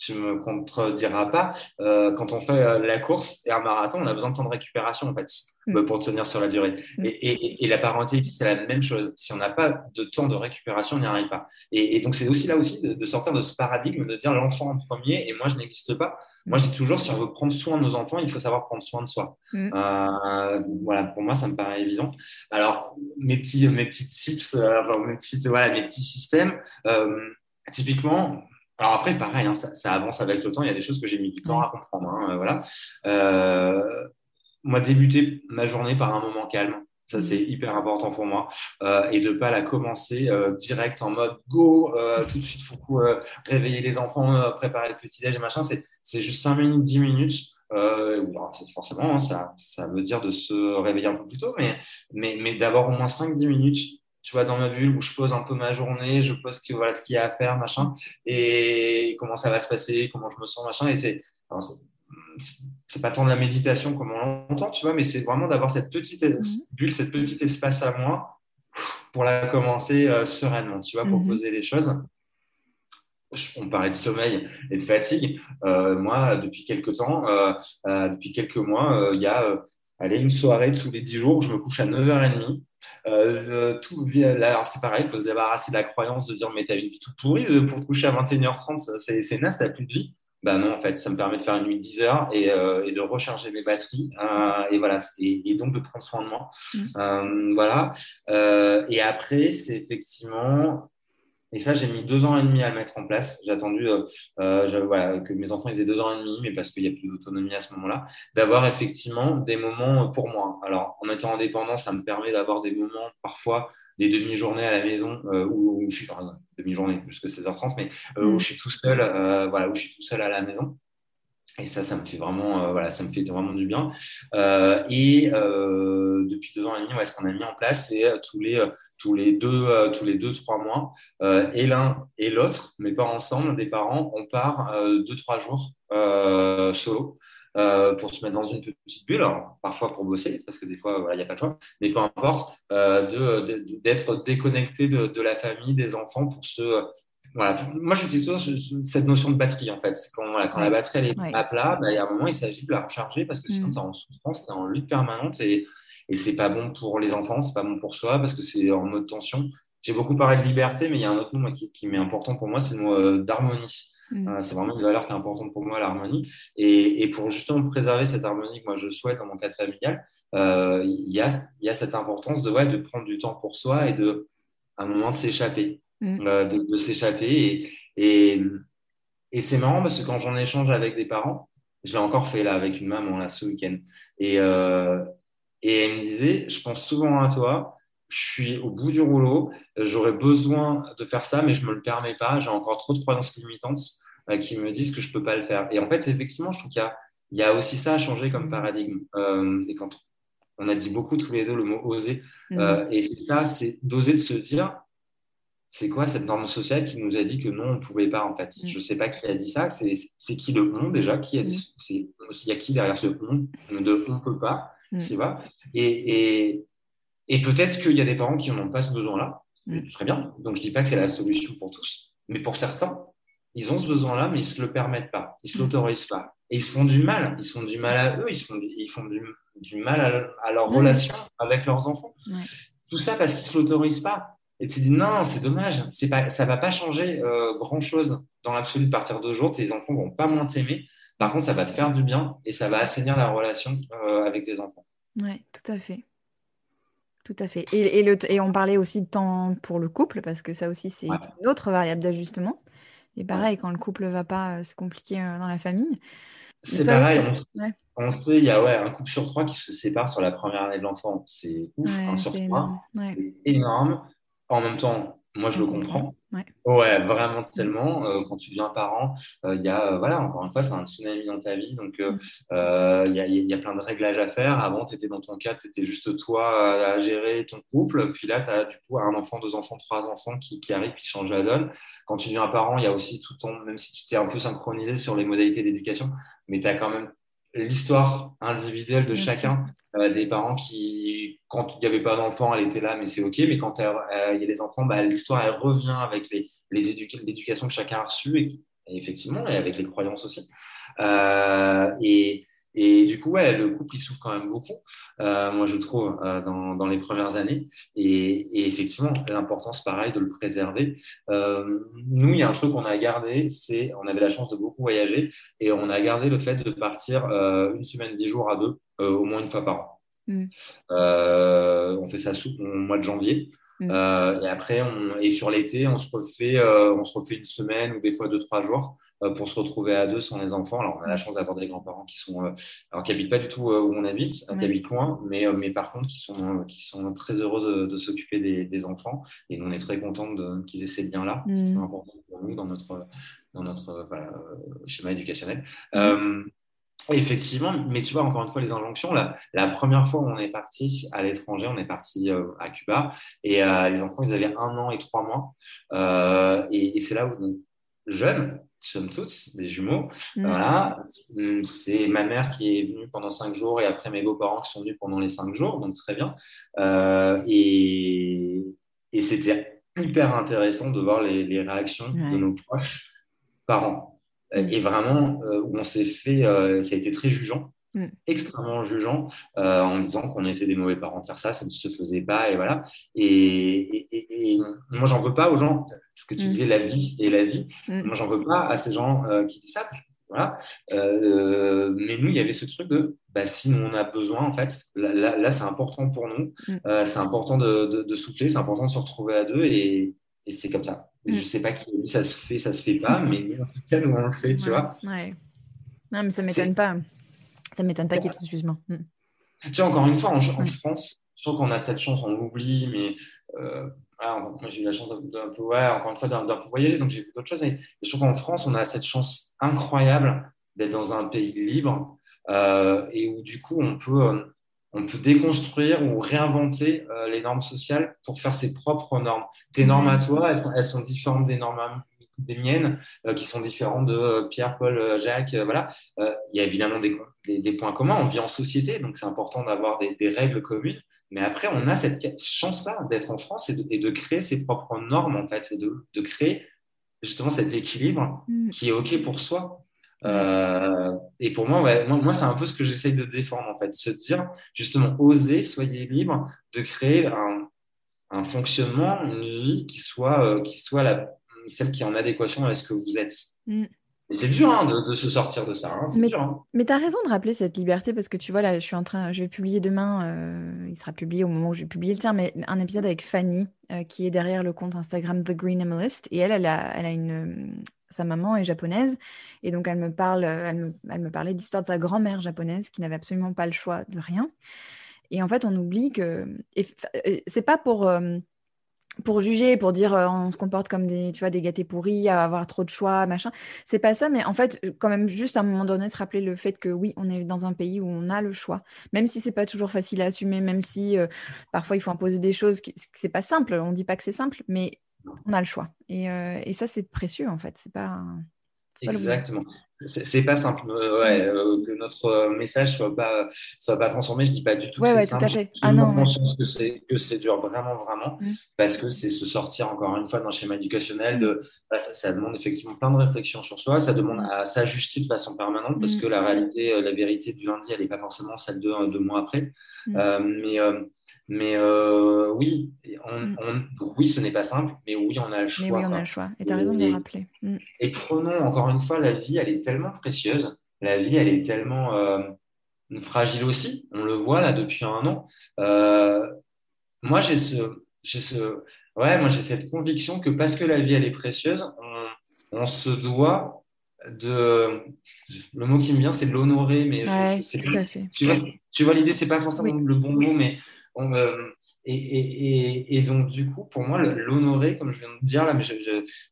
tu me contrediras pas, euh, quand on fait euh, la course et un marathon, on a besoin de temps de récupération en fait mm. pour tenir sur la durée. Mm. Et, la parentalité, c'est la même chose. Si on n'a pas de temps de récupération, on n'y arrive pas. Et, donc c'est aussi là aussi de, sortir de ce paradigme de dire l'enfant en premier et moi je n'existe pas. Moi je dis toujours si on veut prendre soin de nos enfants, il faut savoir prendre soin de soi. Mm. Euh, voilà, pour moi ça me paraît évident. Alors mes petits mes petits tips, mes petits voilà mes petits systèmes. typiquement, alors après, pareil, hein, ça, avance avec le temps. Il y a des choses que j'ai mis du temps à comprendre. Hein, euh, voilà. Euh, moi, débuter ma journée par un moment calme, ça mmh. c'est hyper important pour moi. Euh, et de ne pas la commencer direct en mode go, tout de suite, faut réveiller les enfants, préparer le petit-déj et machin. C'est juste 5 minutes, 10 minutes. forcément, hein, ça, ça, veut dire de se réveiller un peu plus tôt, mais, mais, mais d'avoir au moins 5-10 minutes tu vois, dans ma bulle où je pose un peu ma journée, je pose que, voilà, ce qu'il y a à faire, machin, et comment ça va se passer, comment je me sens, machin. Et c'est, c'est pas tant de la méditation comme on l'entend, tu vois, mais c'est vraiment d'avoir cette petite mhm. bulle, cette petite espace à moi pour la commencer euh, sereinement, tu vois, pour mhm. poser les choses. On parlait de sommeil et de fatigue. Euh, moi, depuis quelques temps, euh, depuis quelques mois, il y a allez, une soirée tous les 10 jours où je me couche à 9h30 euh, tout, alors c'est pareil, il faut se débarrasser de la croyance de dire mais t'as une vie toute pourrie euh, pour te coucher à 21h30, c'est, c'est naze, t'as plus de vie. Ben non, en fait, ça me permet de faire une nuit de 10 heures et, euh, et de recharger mes batteries et voilà, et, donc de prendre soin de moi. Mmh. voilà. et après, c'est effectivement et ça, j'ai mis deux ans et demi à le mettre en place. J'ai attendu euh, euh voilà, que mes enfants aient deux ans et demi, mais parce qu'il n'y a plus d'autonomie à ce moment-là, d'avoir effectivement des moments pour moi. Alors, en étant indépendant, ça me permet d'avoir des moments, parfois des demi-journées à la maison, euh, où, je suis, demi-journée jusqu'à 16h30, mais euh, où mm. je suis tout seul, euh, voilà, où je suis tout seul à la maison. Et ça, ça me fait vraiment, euh, voilà, ça me fait vraiment du bien. Euh, et euh, depuis deux ans et demi, ce qu'on a mis en place, c'est tous les tous les deux tous les deux trois mois, et l'un et l'autre, mais pas ensemble, des parents, on part deux trois jours solo. pour se mettre dans une petite bulle, parfois pour bosser, parce que des fois, il n'y a pas de choix, mais peu importe, d'être de, déconnecté de, de, la famille, des enfants, pour se voilà. Moi, j'utilise toujours cette notion de batterie, en fait. Quand, voilà, quand la batterie elle est à plat, bah, il y a un moment, il s'agit de la recharger parce que sinon, mm. tu es en souffrance, tu es en lutte permanente et, et c'est pas bon pour les enfants, c'est pas bon pour soi parce que c'est en mode tension. J'ai beaucoup parlé de liberté, mais il y a un autre mot qui, qui m'est important pour moi, c'est le mot euh, d'harmonie. Mm. Euh, c'est vraiment une valeur qui est importante pour moi, l'harmonie. Et, et, pour justement préserver cette harmonie que moi je souhaite dans mon cadre familial, euh, il y, a, y a cette importance de, ouais, de prendre du temps pour soi et de, à un moment, de s'échapper. Mm. Euh, de, s'échapper. Et, et, c'est marrant parce que quand j'en échange avec des parents, je l'ai encore fait là avec une maman là ce week-end. Et, euh, et elle me disait, je pense souvent à toi, je suis au bout du rouleau, j'aurais besoin de faire ça, mais je me le permets pas. J'ai encore trop de croyances limitantes euh, qui me disent que je peux pas le faire. Et en fait, effectivement, je trouve qu'il y a, il y a aussi ça à changer comme paradigme. et quand on a dit beaucoup tous les deux le mot oser, mm. et c'est ça, c'est d'oser de se dire, c'est quoi cette norme sociale qui nous a dit que non, on ne pouvait pas en fait? Mm. Je ne sais pas qui a dit ça, c'est qui le on déjà? Qui a dit, mm. Il y a qui derrière ce on? De on ne peut pas, mm. tu vois? Et, et, peut-être qu'il y a des parents qui n'ont pas ce besoin-là, très bien, donc je ne dis pas que c'est la solution pour tous, mais pour certains, ils ont ce besoin-là, mais ils ne se le permettent pas, ils ne se l'autorisent pas. Et ils se font du mal, ils se font du mal à eux, ils, font, ils font du, mal à, à leur relation avec leurs enfants. Tout ça parce qu'ils ne se l'autorisent pas. Et tu dis non, c'est dommage, c'est pas, ça va pas changer euh, grand chose dans l'absolu de partir de jour. Tes enfants vont pas moins t'aimer. Par contre, ça va te faire du bien et ça va assainir la relation euh, avec tes enfants. Oui, tout à fait. Tout à fait. Et, et, le, et, on parlait aussi de temps pour le couple, parce que ça aussi, c'est une autre variable d'ajustement. Et pareil, quand le couple va pas, euh, c'est compliqué dans la famille. C'est pareil. on, sait, il y a ouais, un couple sur trois qui se sépare sur la première année de l'enfant. C'est ouf, un sur trois. C'est énorme. En même temps, moi, je le comprends. Ouais, ouais vraiment tellement. Euh, quand tu deviens parent, euh, il y a, voilà, encore une fois, c'est un tsunami dans ta vie. Donc, il y, a, y, a, plein de réglages à faire. Avant, tu étais dans ton cas, tu étais juste toi à, gérer ton couple. Puis là, tu as du coup un enfant, deux enfants, trois enfants qui, qui arrivent, qui changent la donne. Quand tu deviens parent, il y a aussi tout ton, même si tu t'es un peu synchronisé sur les modalités d'éducation, mais tu as quand même l'histoire individuelle de chacun. Euh, des parents qui, quand il n'y avait pas d'enfants, elle était là, mais c'est OK. Mais quand euh, il y a des enfants, bah, l'histoire, elle revient avec les, les l'éducation que chacun a reçue, et, effectivement, et avec les croyances aussi. Euh, et, et du coup, ouais, le couple, il souffre quand même beaucoup, euh, moi, je trouve, euh, dans, dans, les premières années. Et, et effectivement, l'importance, pareil, de le préserver. Euh, nous, il y a un truc qu'on a gardé, c'est, on avait la chance de beaucoup voyager, et on a gardé le fait de partir une semaine, dix jours à deux, au moins une fois par an. Mm. on fait ça sous, au mois de janvier. Mm. et après, on, et sur l'été, on se refait, on se refait une semaine ou des fois deux, trois jours. Euh, pour se retrouver à deux sans les enfants. Alors, on a la chance d'avoir des grands-parents qui sont, euh, alors qui habitent pas du tout euh, où on habite, qui habitent loin, mais, mais par contre, qui sont, qui sont très heureux de, s'occuper des, des, enfants. Et nous, on est très contents qu'ils aient ces liens-là. C'est très mm. important pour nous dans notre, dans notre schéma éducationnel. Mm. Effectivement, mais tu vois, encore une fois, les injonctions, la, la première fois où on est parti à l'étranger, on est parti à Cuba, et les enfants, ils avaient un an et trois mois. et, et c'est là où, jeunes, sommes tous des jumeaux. Mm. Voilà, c'est ma mère qui est venue pendant cinq jours et après mes beaux-parents qui sont venus pendant les cinq jours, donc très bien. Euh, et, et c'était hyper intéressant de voir les, les réactions de nos proches parents. Mm. Et vraiment, euh, on s'est fait, euh, ça a été très jugeant. Mm. extrêmement jugeant euh, en disant qu'on était des mauvais parents de faire ça, ça ne se faisait pas et voilà. Et, et, et moi, j'en veux pas aux gens, ce que tu mm. disais, la vie et la vie. Mm. Moi, j'en veux pas à ces gens euh, qui disent ça. Voilà. Euh, mais nous, il y avait ce truc de bah, si on a besoin, en fait, là, là, c'est important pour nous. c'est important de, de, souffler, c'est important de se retrouver à deux et, c'est comme ça. Je ne sais pas qui dit ça se fait, ça se fait pas, mais en tout cas, nous, on le fait, tu vois. Ouais. Non, mais ça m'étonne pas. Ça m'étonne pas qu'il y ait plus hmm. Tu sais, encore une fois, en, France, je trouve qu'on a cette chance, on l'oublie, mais euh, moi j'ai eu la chance d'un peu, ouais, encore une fois, d'un peu voyager, donc j'ai vu d'autres choses. Et je trouve qu'en France, on a cette chance incroyable d'être dans un pays libre euh, et où du coup, on peut, euh, on peut déconstruire ou réinventer les normes sociales pour faire ses propres normes. Tes normes à toi, elles sont, elles sont différentes des normes des miennes, euh, qui sont différentes de euh, Pierre, Paul, euh, Jacques. voilà. il y a évidemment des, des, points communs. On vit en société, donc c'est important d'avoir des, des, règles communes. Mais après, on a cette chance-là d'être en France et de, et de, créer ses propres normes, en fait, c'est de, de, créer justement cet équilibre mm. qui est OK pour soi. et pour moi, moi, moi c'est un peu ce que j'essaye de défendre, en fait, se dire justement, osez, soyez libre de créer un, un fonctionnement, une vie qui soit, qui soit la celle qui est en adéquation avec ce que vous êtes. Mm. c'est dur hein, de, se sortir de ça. Hein, mais, hein. mais tu as raison de rappeler cette liberté parce que tu vois, là, je suis en train, je vais publier demain, euh, il sera publié au moment où je vais publier le terme, mais un épisode avec Fanny euh, qui est derrière le compte Instagram The Green Emalist. Et elle, elle a, elle a une. Sa maman est japonaise et donc elle me, parle, elle me, elle me parlait d'histoire de sa grand-mère japonaise qui n'avait absolument pas le choix de rien. Et en fait, on oublie que. Euh, c'est pas pour pour juger, pour dire euh, on se comporte comme des, tu vois, des gâtés pourris, à avoir trop de choix, machin. C'est pas ça, mais en fait, euh, quand même, juste à un moment donné, se rappeler le fait que oui, on est dans un pays où on a le choix, même si c'est pas toujours facile à assumer, même si euh, parfois il faut imposer des choses, qui, c'est pas simple. On dit pas que c'est simple, mais on a le choix. Et, et ça, c'est précieux en fait. C'est pas. Exactement. C'est pas simple. Euh, ouais, euh, que notre euh, message soit pas soit pas transformé. Je dis pas du tout que c'est simple. J'ai ah conscience que c'est que c'est dur vraiment vraiment mm. parce que c'est se sortir encore une fois d'un schéma éducationnel. De, bah, ça, demande effectivement plein de réflexions sur soi. Ça demande à s'ajuster de façon permanente parce mm. que la réalité, la vérité du lundi, elle n'est pas forcément celle de deux mois après. Mm. mais mais euh, oui, mm. on, oui, ce n'est pas simple, mais oui, on a le choix. Mais oui, on a le choix. Et tu as raison de le rappeler. Mm. Et prenons encore une fois, la vie, elle est tellement précieuse. La vie, elle est tellement euh, fragile aussi. On le voit là depuis un an. Euh, moi, j'ai ce, ce, ouais, moi j'ai cette conviction que parce que la vie, elle est précieuse, on, se doit de le mot qui me vient c'est de l'honorer mais ouais, tout à fait tu vois, tu vois l'idée c'est pas forcément le bon mot mais euh, et, donc, du coup, pour moi, l'honorer, comme je viens de dire là, mais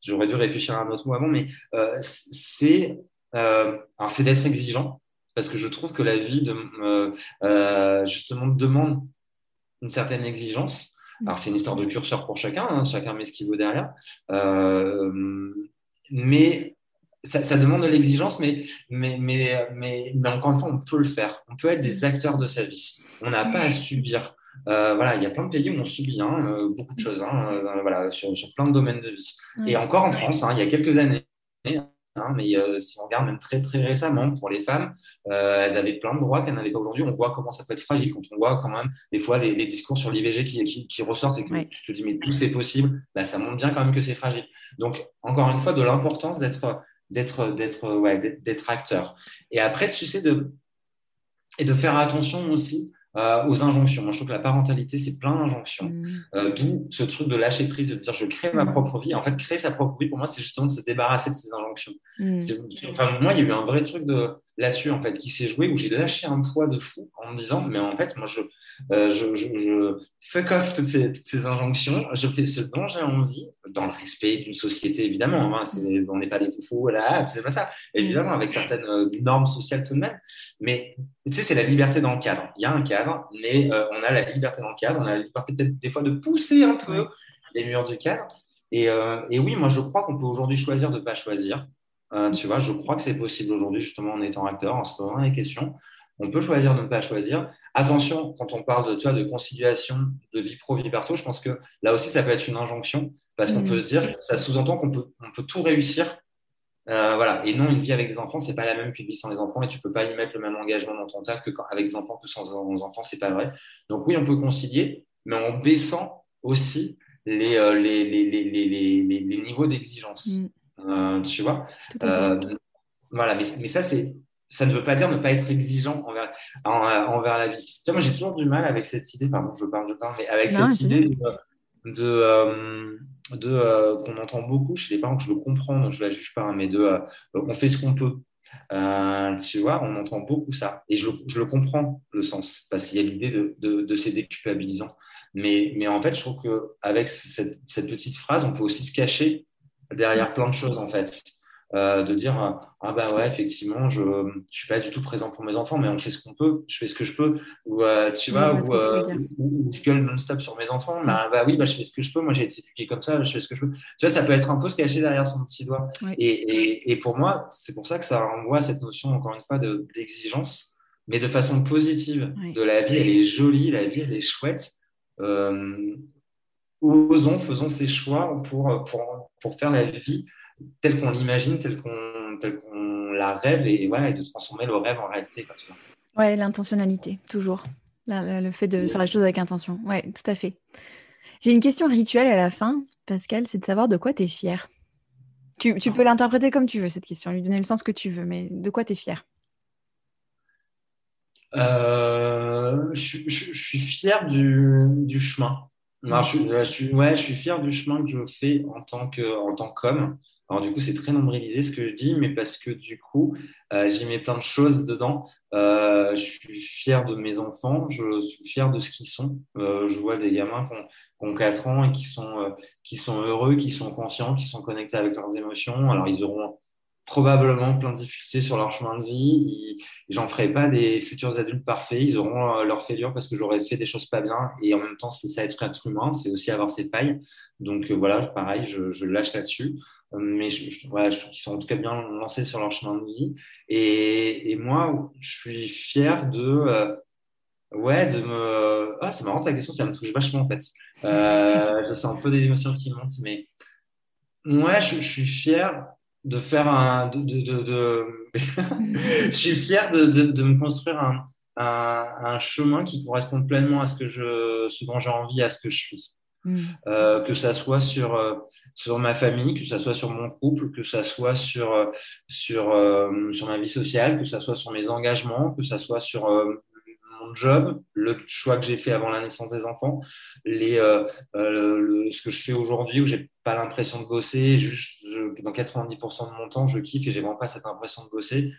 j'aurais dû réfléchir à un autre mot avant, mais euh, c'est d'être exigeant, parce que je trouve que la vie, de, justement, demande une certaine exigence. Alors, c'est une histoire de curseur pour chacun, hein, chacun met ce qu'il veut derrière. mais ça, demande de l'exigence, mais, mais, mais, mais, encore une fois, on peut le faire. On peut être des acteurs de sa vie. On n'a pas à subir. Euh, voilà, il y a plein de pays où on subit hein, euh, beaucoup de choses hein, euh, voilà, sur, sur, plein de domaines de vie. Et encore en France, hein, il y a quelques années, mais si on regarde même très, très récemment, pour les femmes, elles avaient plein de droits qu'elles n'avaient pas aujourd'hui. On voit comment ça peut être fragile quand on voit quand même des fois les, discours sur l'IVG qui, qui, ressortent et que tu te dis mais tout c'est possible, bah, ça montre bien quand même que c'est fragile. Donc encore une fois, de l'importance d'être d'être d'être ouais, d'être acteur. Et après, tu sais, de, et de faire attention aussi euh, aux injonctions. Moi, je trouve que la parentalité, c'est plein d'injonctions. Mm. Euh, d'où ce truc de lâcher prise, de dire je crée ma propre vie. En fait, créer sa propre vie, pour moi, c'est justement de se débarrasser de ces injonctions. Mm. Enfin, moi, il y a eu un vrai truc de là-dessus, en fait, qui s'est joué où j'ai lâché un poids de fou en me disant, mais en fait, moi, je, euh, je, je, fuck off toutes ces, toutes ces, injonctions, je fais ce dont j'ai envie, dans le respect d'une société évidemment, hein, on n'est pas des foufous, voilà, c'est pas ça, évidemment, avec certaines euh, normes sociales tout de même, mais tu sais, c'est la liberté dans le cadre. Il y a un cadre, mais euh, on a la liberté dans le cadre, on a la liberté peut-être des fois de pousser un peu les murs du cadre. Et, et oui, moi je crois qu'on peut aujourd'hui choisir de ne pas choisir. Tu vois, je crois que c'est possible aujourd'hui, justement, en étant acteur, en se posant des questions. On peut choisir de ne pas choisir. Attention, quand on parle de, tu de conciliation de vie pro, vie perso, je pense que là aussi, ça peut être une injonction parce qu'on mm. peut se dire, ça sous-entend qu'on peut, on peut tout réussir. Euh, voilà. Et non, une vie avec des enfants, c'est pas la même qu'une vie sans les enfants et tu peux pas y mettre le même engagement dans ton taf qu'avec des enfants que sans enfants, c'est pas vrai. Donc oui, on peut concilier, mais en baissant aussi les, euh, les, les, les, les, niveaux d'exigence. Mm. Euh, tu vois Voilà, mais, mais ça, c'est ça ne veut pas dire ne pas être exigeant envers, envers la vie. moi, j'ai toujours du mal avec cette idée, pardon, je parle, je parle, mais avec cette idée de, de, euh, euh, qu'on entend beaucoup chez les parents, que je le comprends, donc je ne la juge pas, hein, mais de euh, on fait ce qu'on peut. tu vois, on entend beaucoup ça. Et je, je le comprends, le sens, parce qu'il y a l'idée de, de, de ces déculpabilisants. Mais, mais en fait, je trouve qu'avec cette, cette petite phrase, on peut aussi se cacher derrière plein de choses, en fait. Euh, de dire ah bah ouais effectivement je je suis pas du tout présent pour mes enfants mais on fait ce qu'on peut je fais ce que je peux. Ou euh, tu vois euh, ou, je gueule non-stop sur mes enfants bah, bah, oui bah je fais ce que je peux. Moi j'ai été éduqué comme ça je fais ce que je peux. Tu vois ça peut être un peu se cacher derrière son petit doigt. Et, et, pour moi c'est pour ça que ça renvoie à cette notion encore une fois d'exigence mais de façon positive de la vie. Elle est jolie la vie elle est chouette osons faisons ces choix pour, pour, pour faire la vie telle qu'on l'imagine, telle qu'on la rêve et, et de transformer le rêve en réalité. Quoi, Ouais, l'intentionnalité, toujours. le fait de faire les choses avec intention. Ouais, tout à fait. J'ai une question rituelle à la fin, Pascal, c'est de savoir de quoi tu es fier. Tu, peux l'interpréter comme tu veux, cette question, lui donner le sens que tu veux, mais de quoi tu es fier? Euh, je, suis fier du, chemin. Je, suis, ouais, je suis fier du chemin que je fais en tant qu'homme. Alors du coup, c'est très nombrilisé ce que je dis, mais parce que du coup, euh, j'y mets plein de choses dedans. Euh, je suis fier de mes enfants, je suis fier de ce qu'ils sont. Euh, je vois des gamins qui ont, 4 ans et qui sont, qui sont heureux, qui sont conscients, qui sont connectés avec leurs émotions. Alors ils auront probablement plein de difficultés sur leur chemin de vie. J'en ferai pas des futurs adultes parfaits. Ils auront leur fêlure parce que j'aurais fait des choses pas bien. Et en même temps, c'est ça être être humain, c'est aussi avoir ses failles. Donc voilà, pareil, je, je lâche là-dessus mais je, je, trouve qu'ils sont en tout cas bien lancés sur leur chemin de vie. Et, et moi, je suis fier de, euh, ouais, de me. Ah, c'est marrant ta question, ça me touche vachement en fait. Euh, je sens un peu des émotions qui montent, mais moi, je, suis fier de faire un. De, de, de, je suis fier de, de me construire un, un, un, chemin qui correspond pleinement à ce, que je, ce dont j'ai envie, à ce que je suis. Mm. Euh, que ça soit sur, euh, sur ma famille, que ça soit sur mon couple, que ça soit sur, euh, sur, sur ma vie sociale, que ça soit sur mes engagements, que ça soit sur mon job, le choix que j'ai fait avant la naissance des enfants, les, ce que je fais aujourd'hui où j'ai pas l'impression de bosser, juste dans 90% de mon temps, je kiffe et j'ai vraiment pas cette impression de bosser.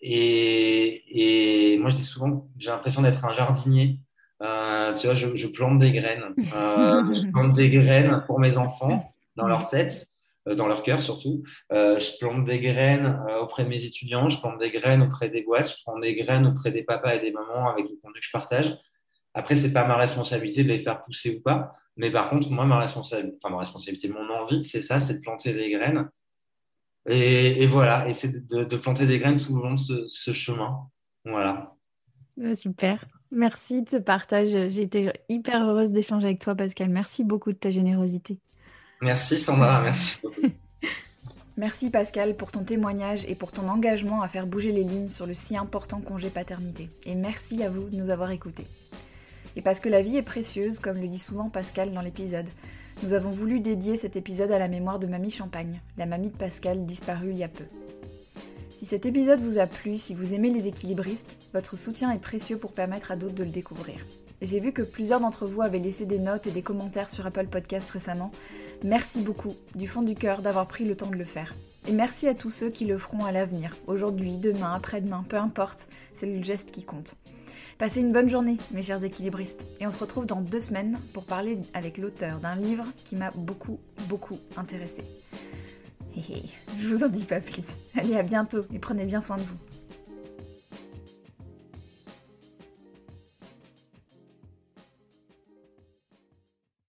Et, et moi, je dis souvent, j'ai l'impression d'être un jardinier tu vois, je, plante des graines. je plante des graines pour mes enfants dans leur tête dans leur cœur surtout. je plante des graines auprès de mes étudiants, je plante des graines auprès des boîtes, je plante des graines auprès des papas et des mamans avec le contenu que je partage. Après, c'est pas ma responsabilité de les faire pousser ou pas, mais par contre, moi, ma responsabilité, mon envie, c'est ça, c'est de planter des graines. Et, voilà, et c'est de, planter des graines tout au long de ce, chemin. Voilà. Super. Merci de ce partage. J'ai été hyper heureuse d'échanger avec toi, Pascal. Merci beaucoup de ta générosité. Merci, Sandra. Merci Merci Pascal pour ton témoignage et pour ton engagement à faire bouger les lignes sur le si important congé paternité. Et merci à vous de nous avoir écoutés. Et parce que la vie est précieuse, comme le dit souvent Pascal dans l'épisode, nous avons voulu dédier cet épisode à la mémoire de Mamie Champagne, la mamie de Pascal disparue il y a peu. Si cet épisode vous a plu, si vous aimez les équilibristes, votre soutien est précieux pour permettre à d'autres de le découvrir. J'ai vu que plusieurs d'entre vous avaient laissé des notes et des commentaires sur Apple Podcast récemment. Merci beaucoup, du fond du cœur, d'avoir pris le temps de le faire. Et merci à tous ceux qui le feront à l'avenir, aujourd'hui, demain, après-demain, peu importe, c'est le geste qui compte. Passez une bonne journée, mes chers équilibristes, et on se retrouve dans deux semaines pour parler avec l'auteur d'un livre qui m'a beaucoup, beaucoup intéressé. je vous en dis pas plus. Allez, à bientôt et prenez bien soin de vous.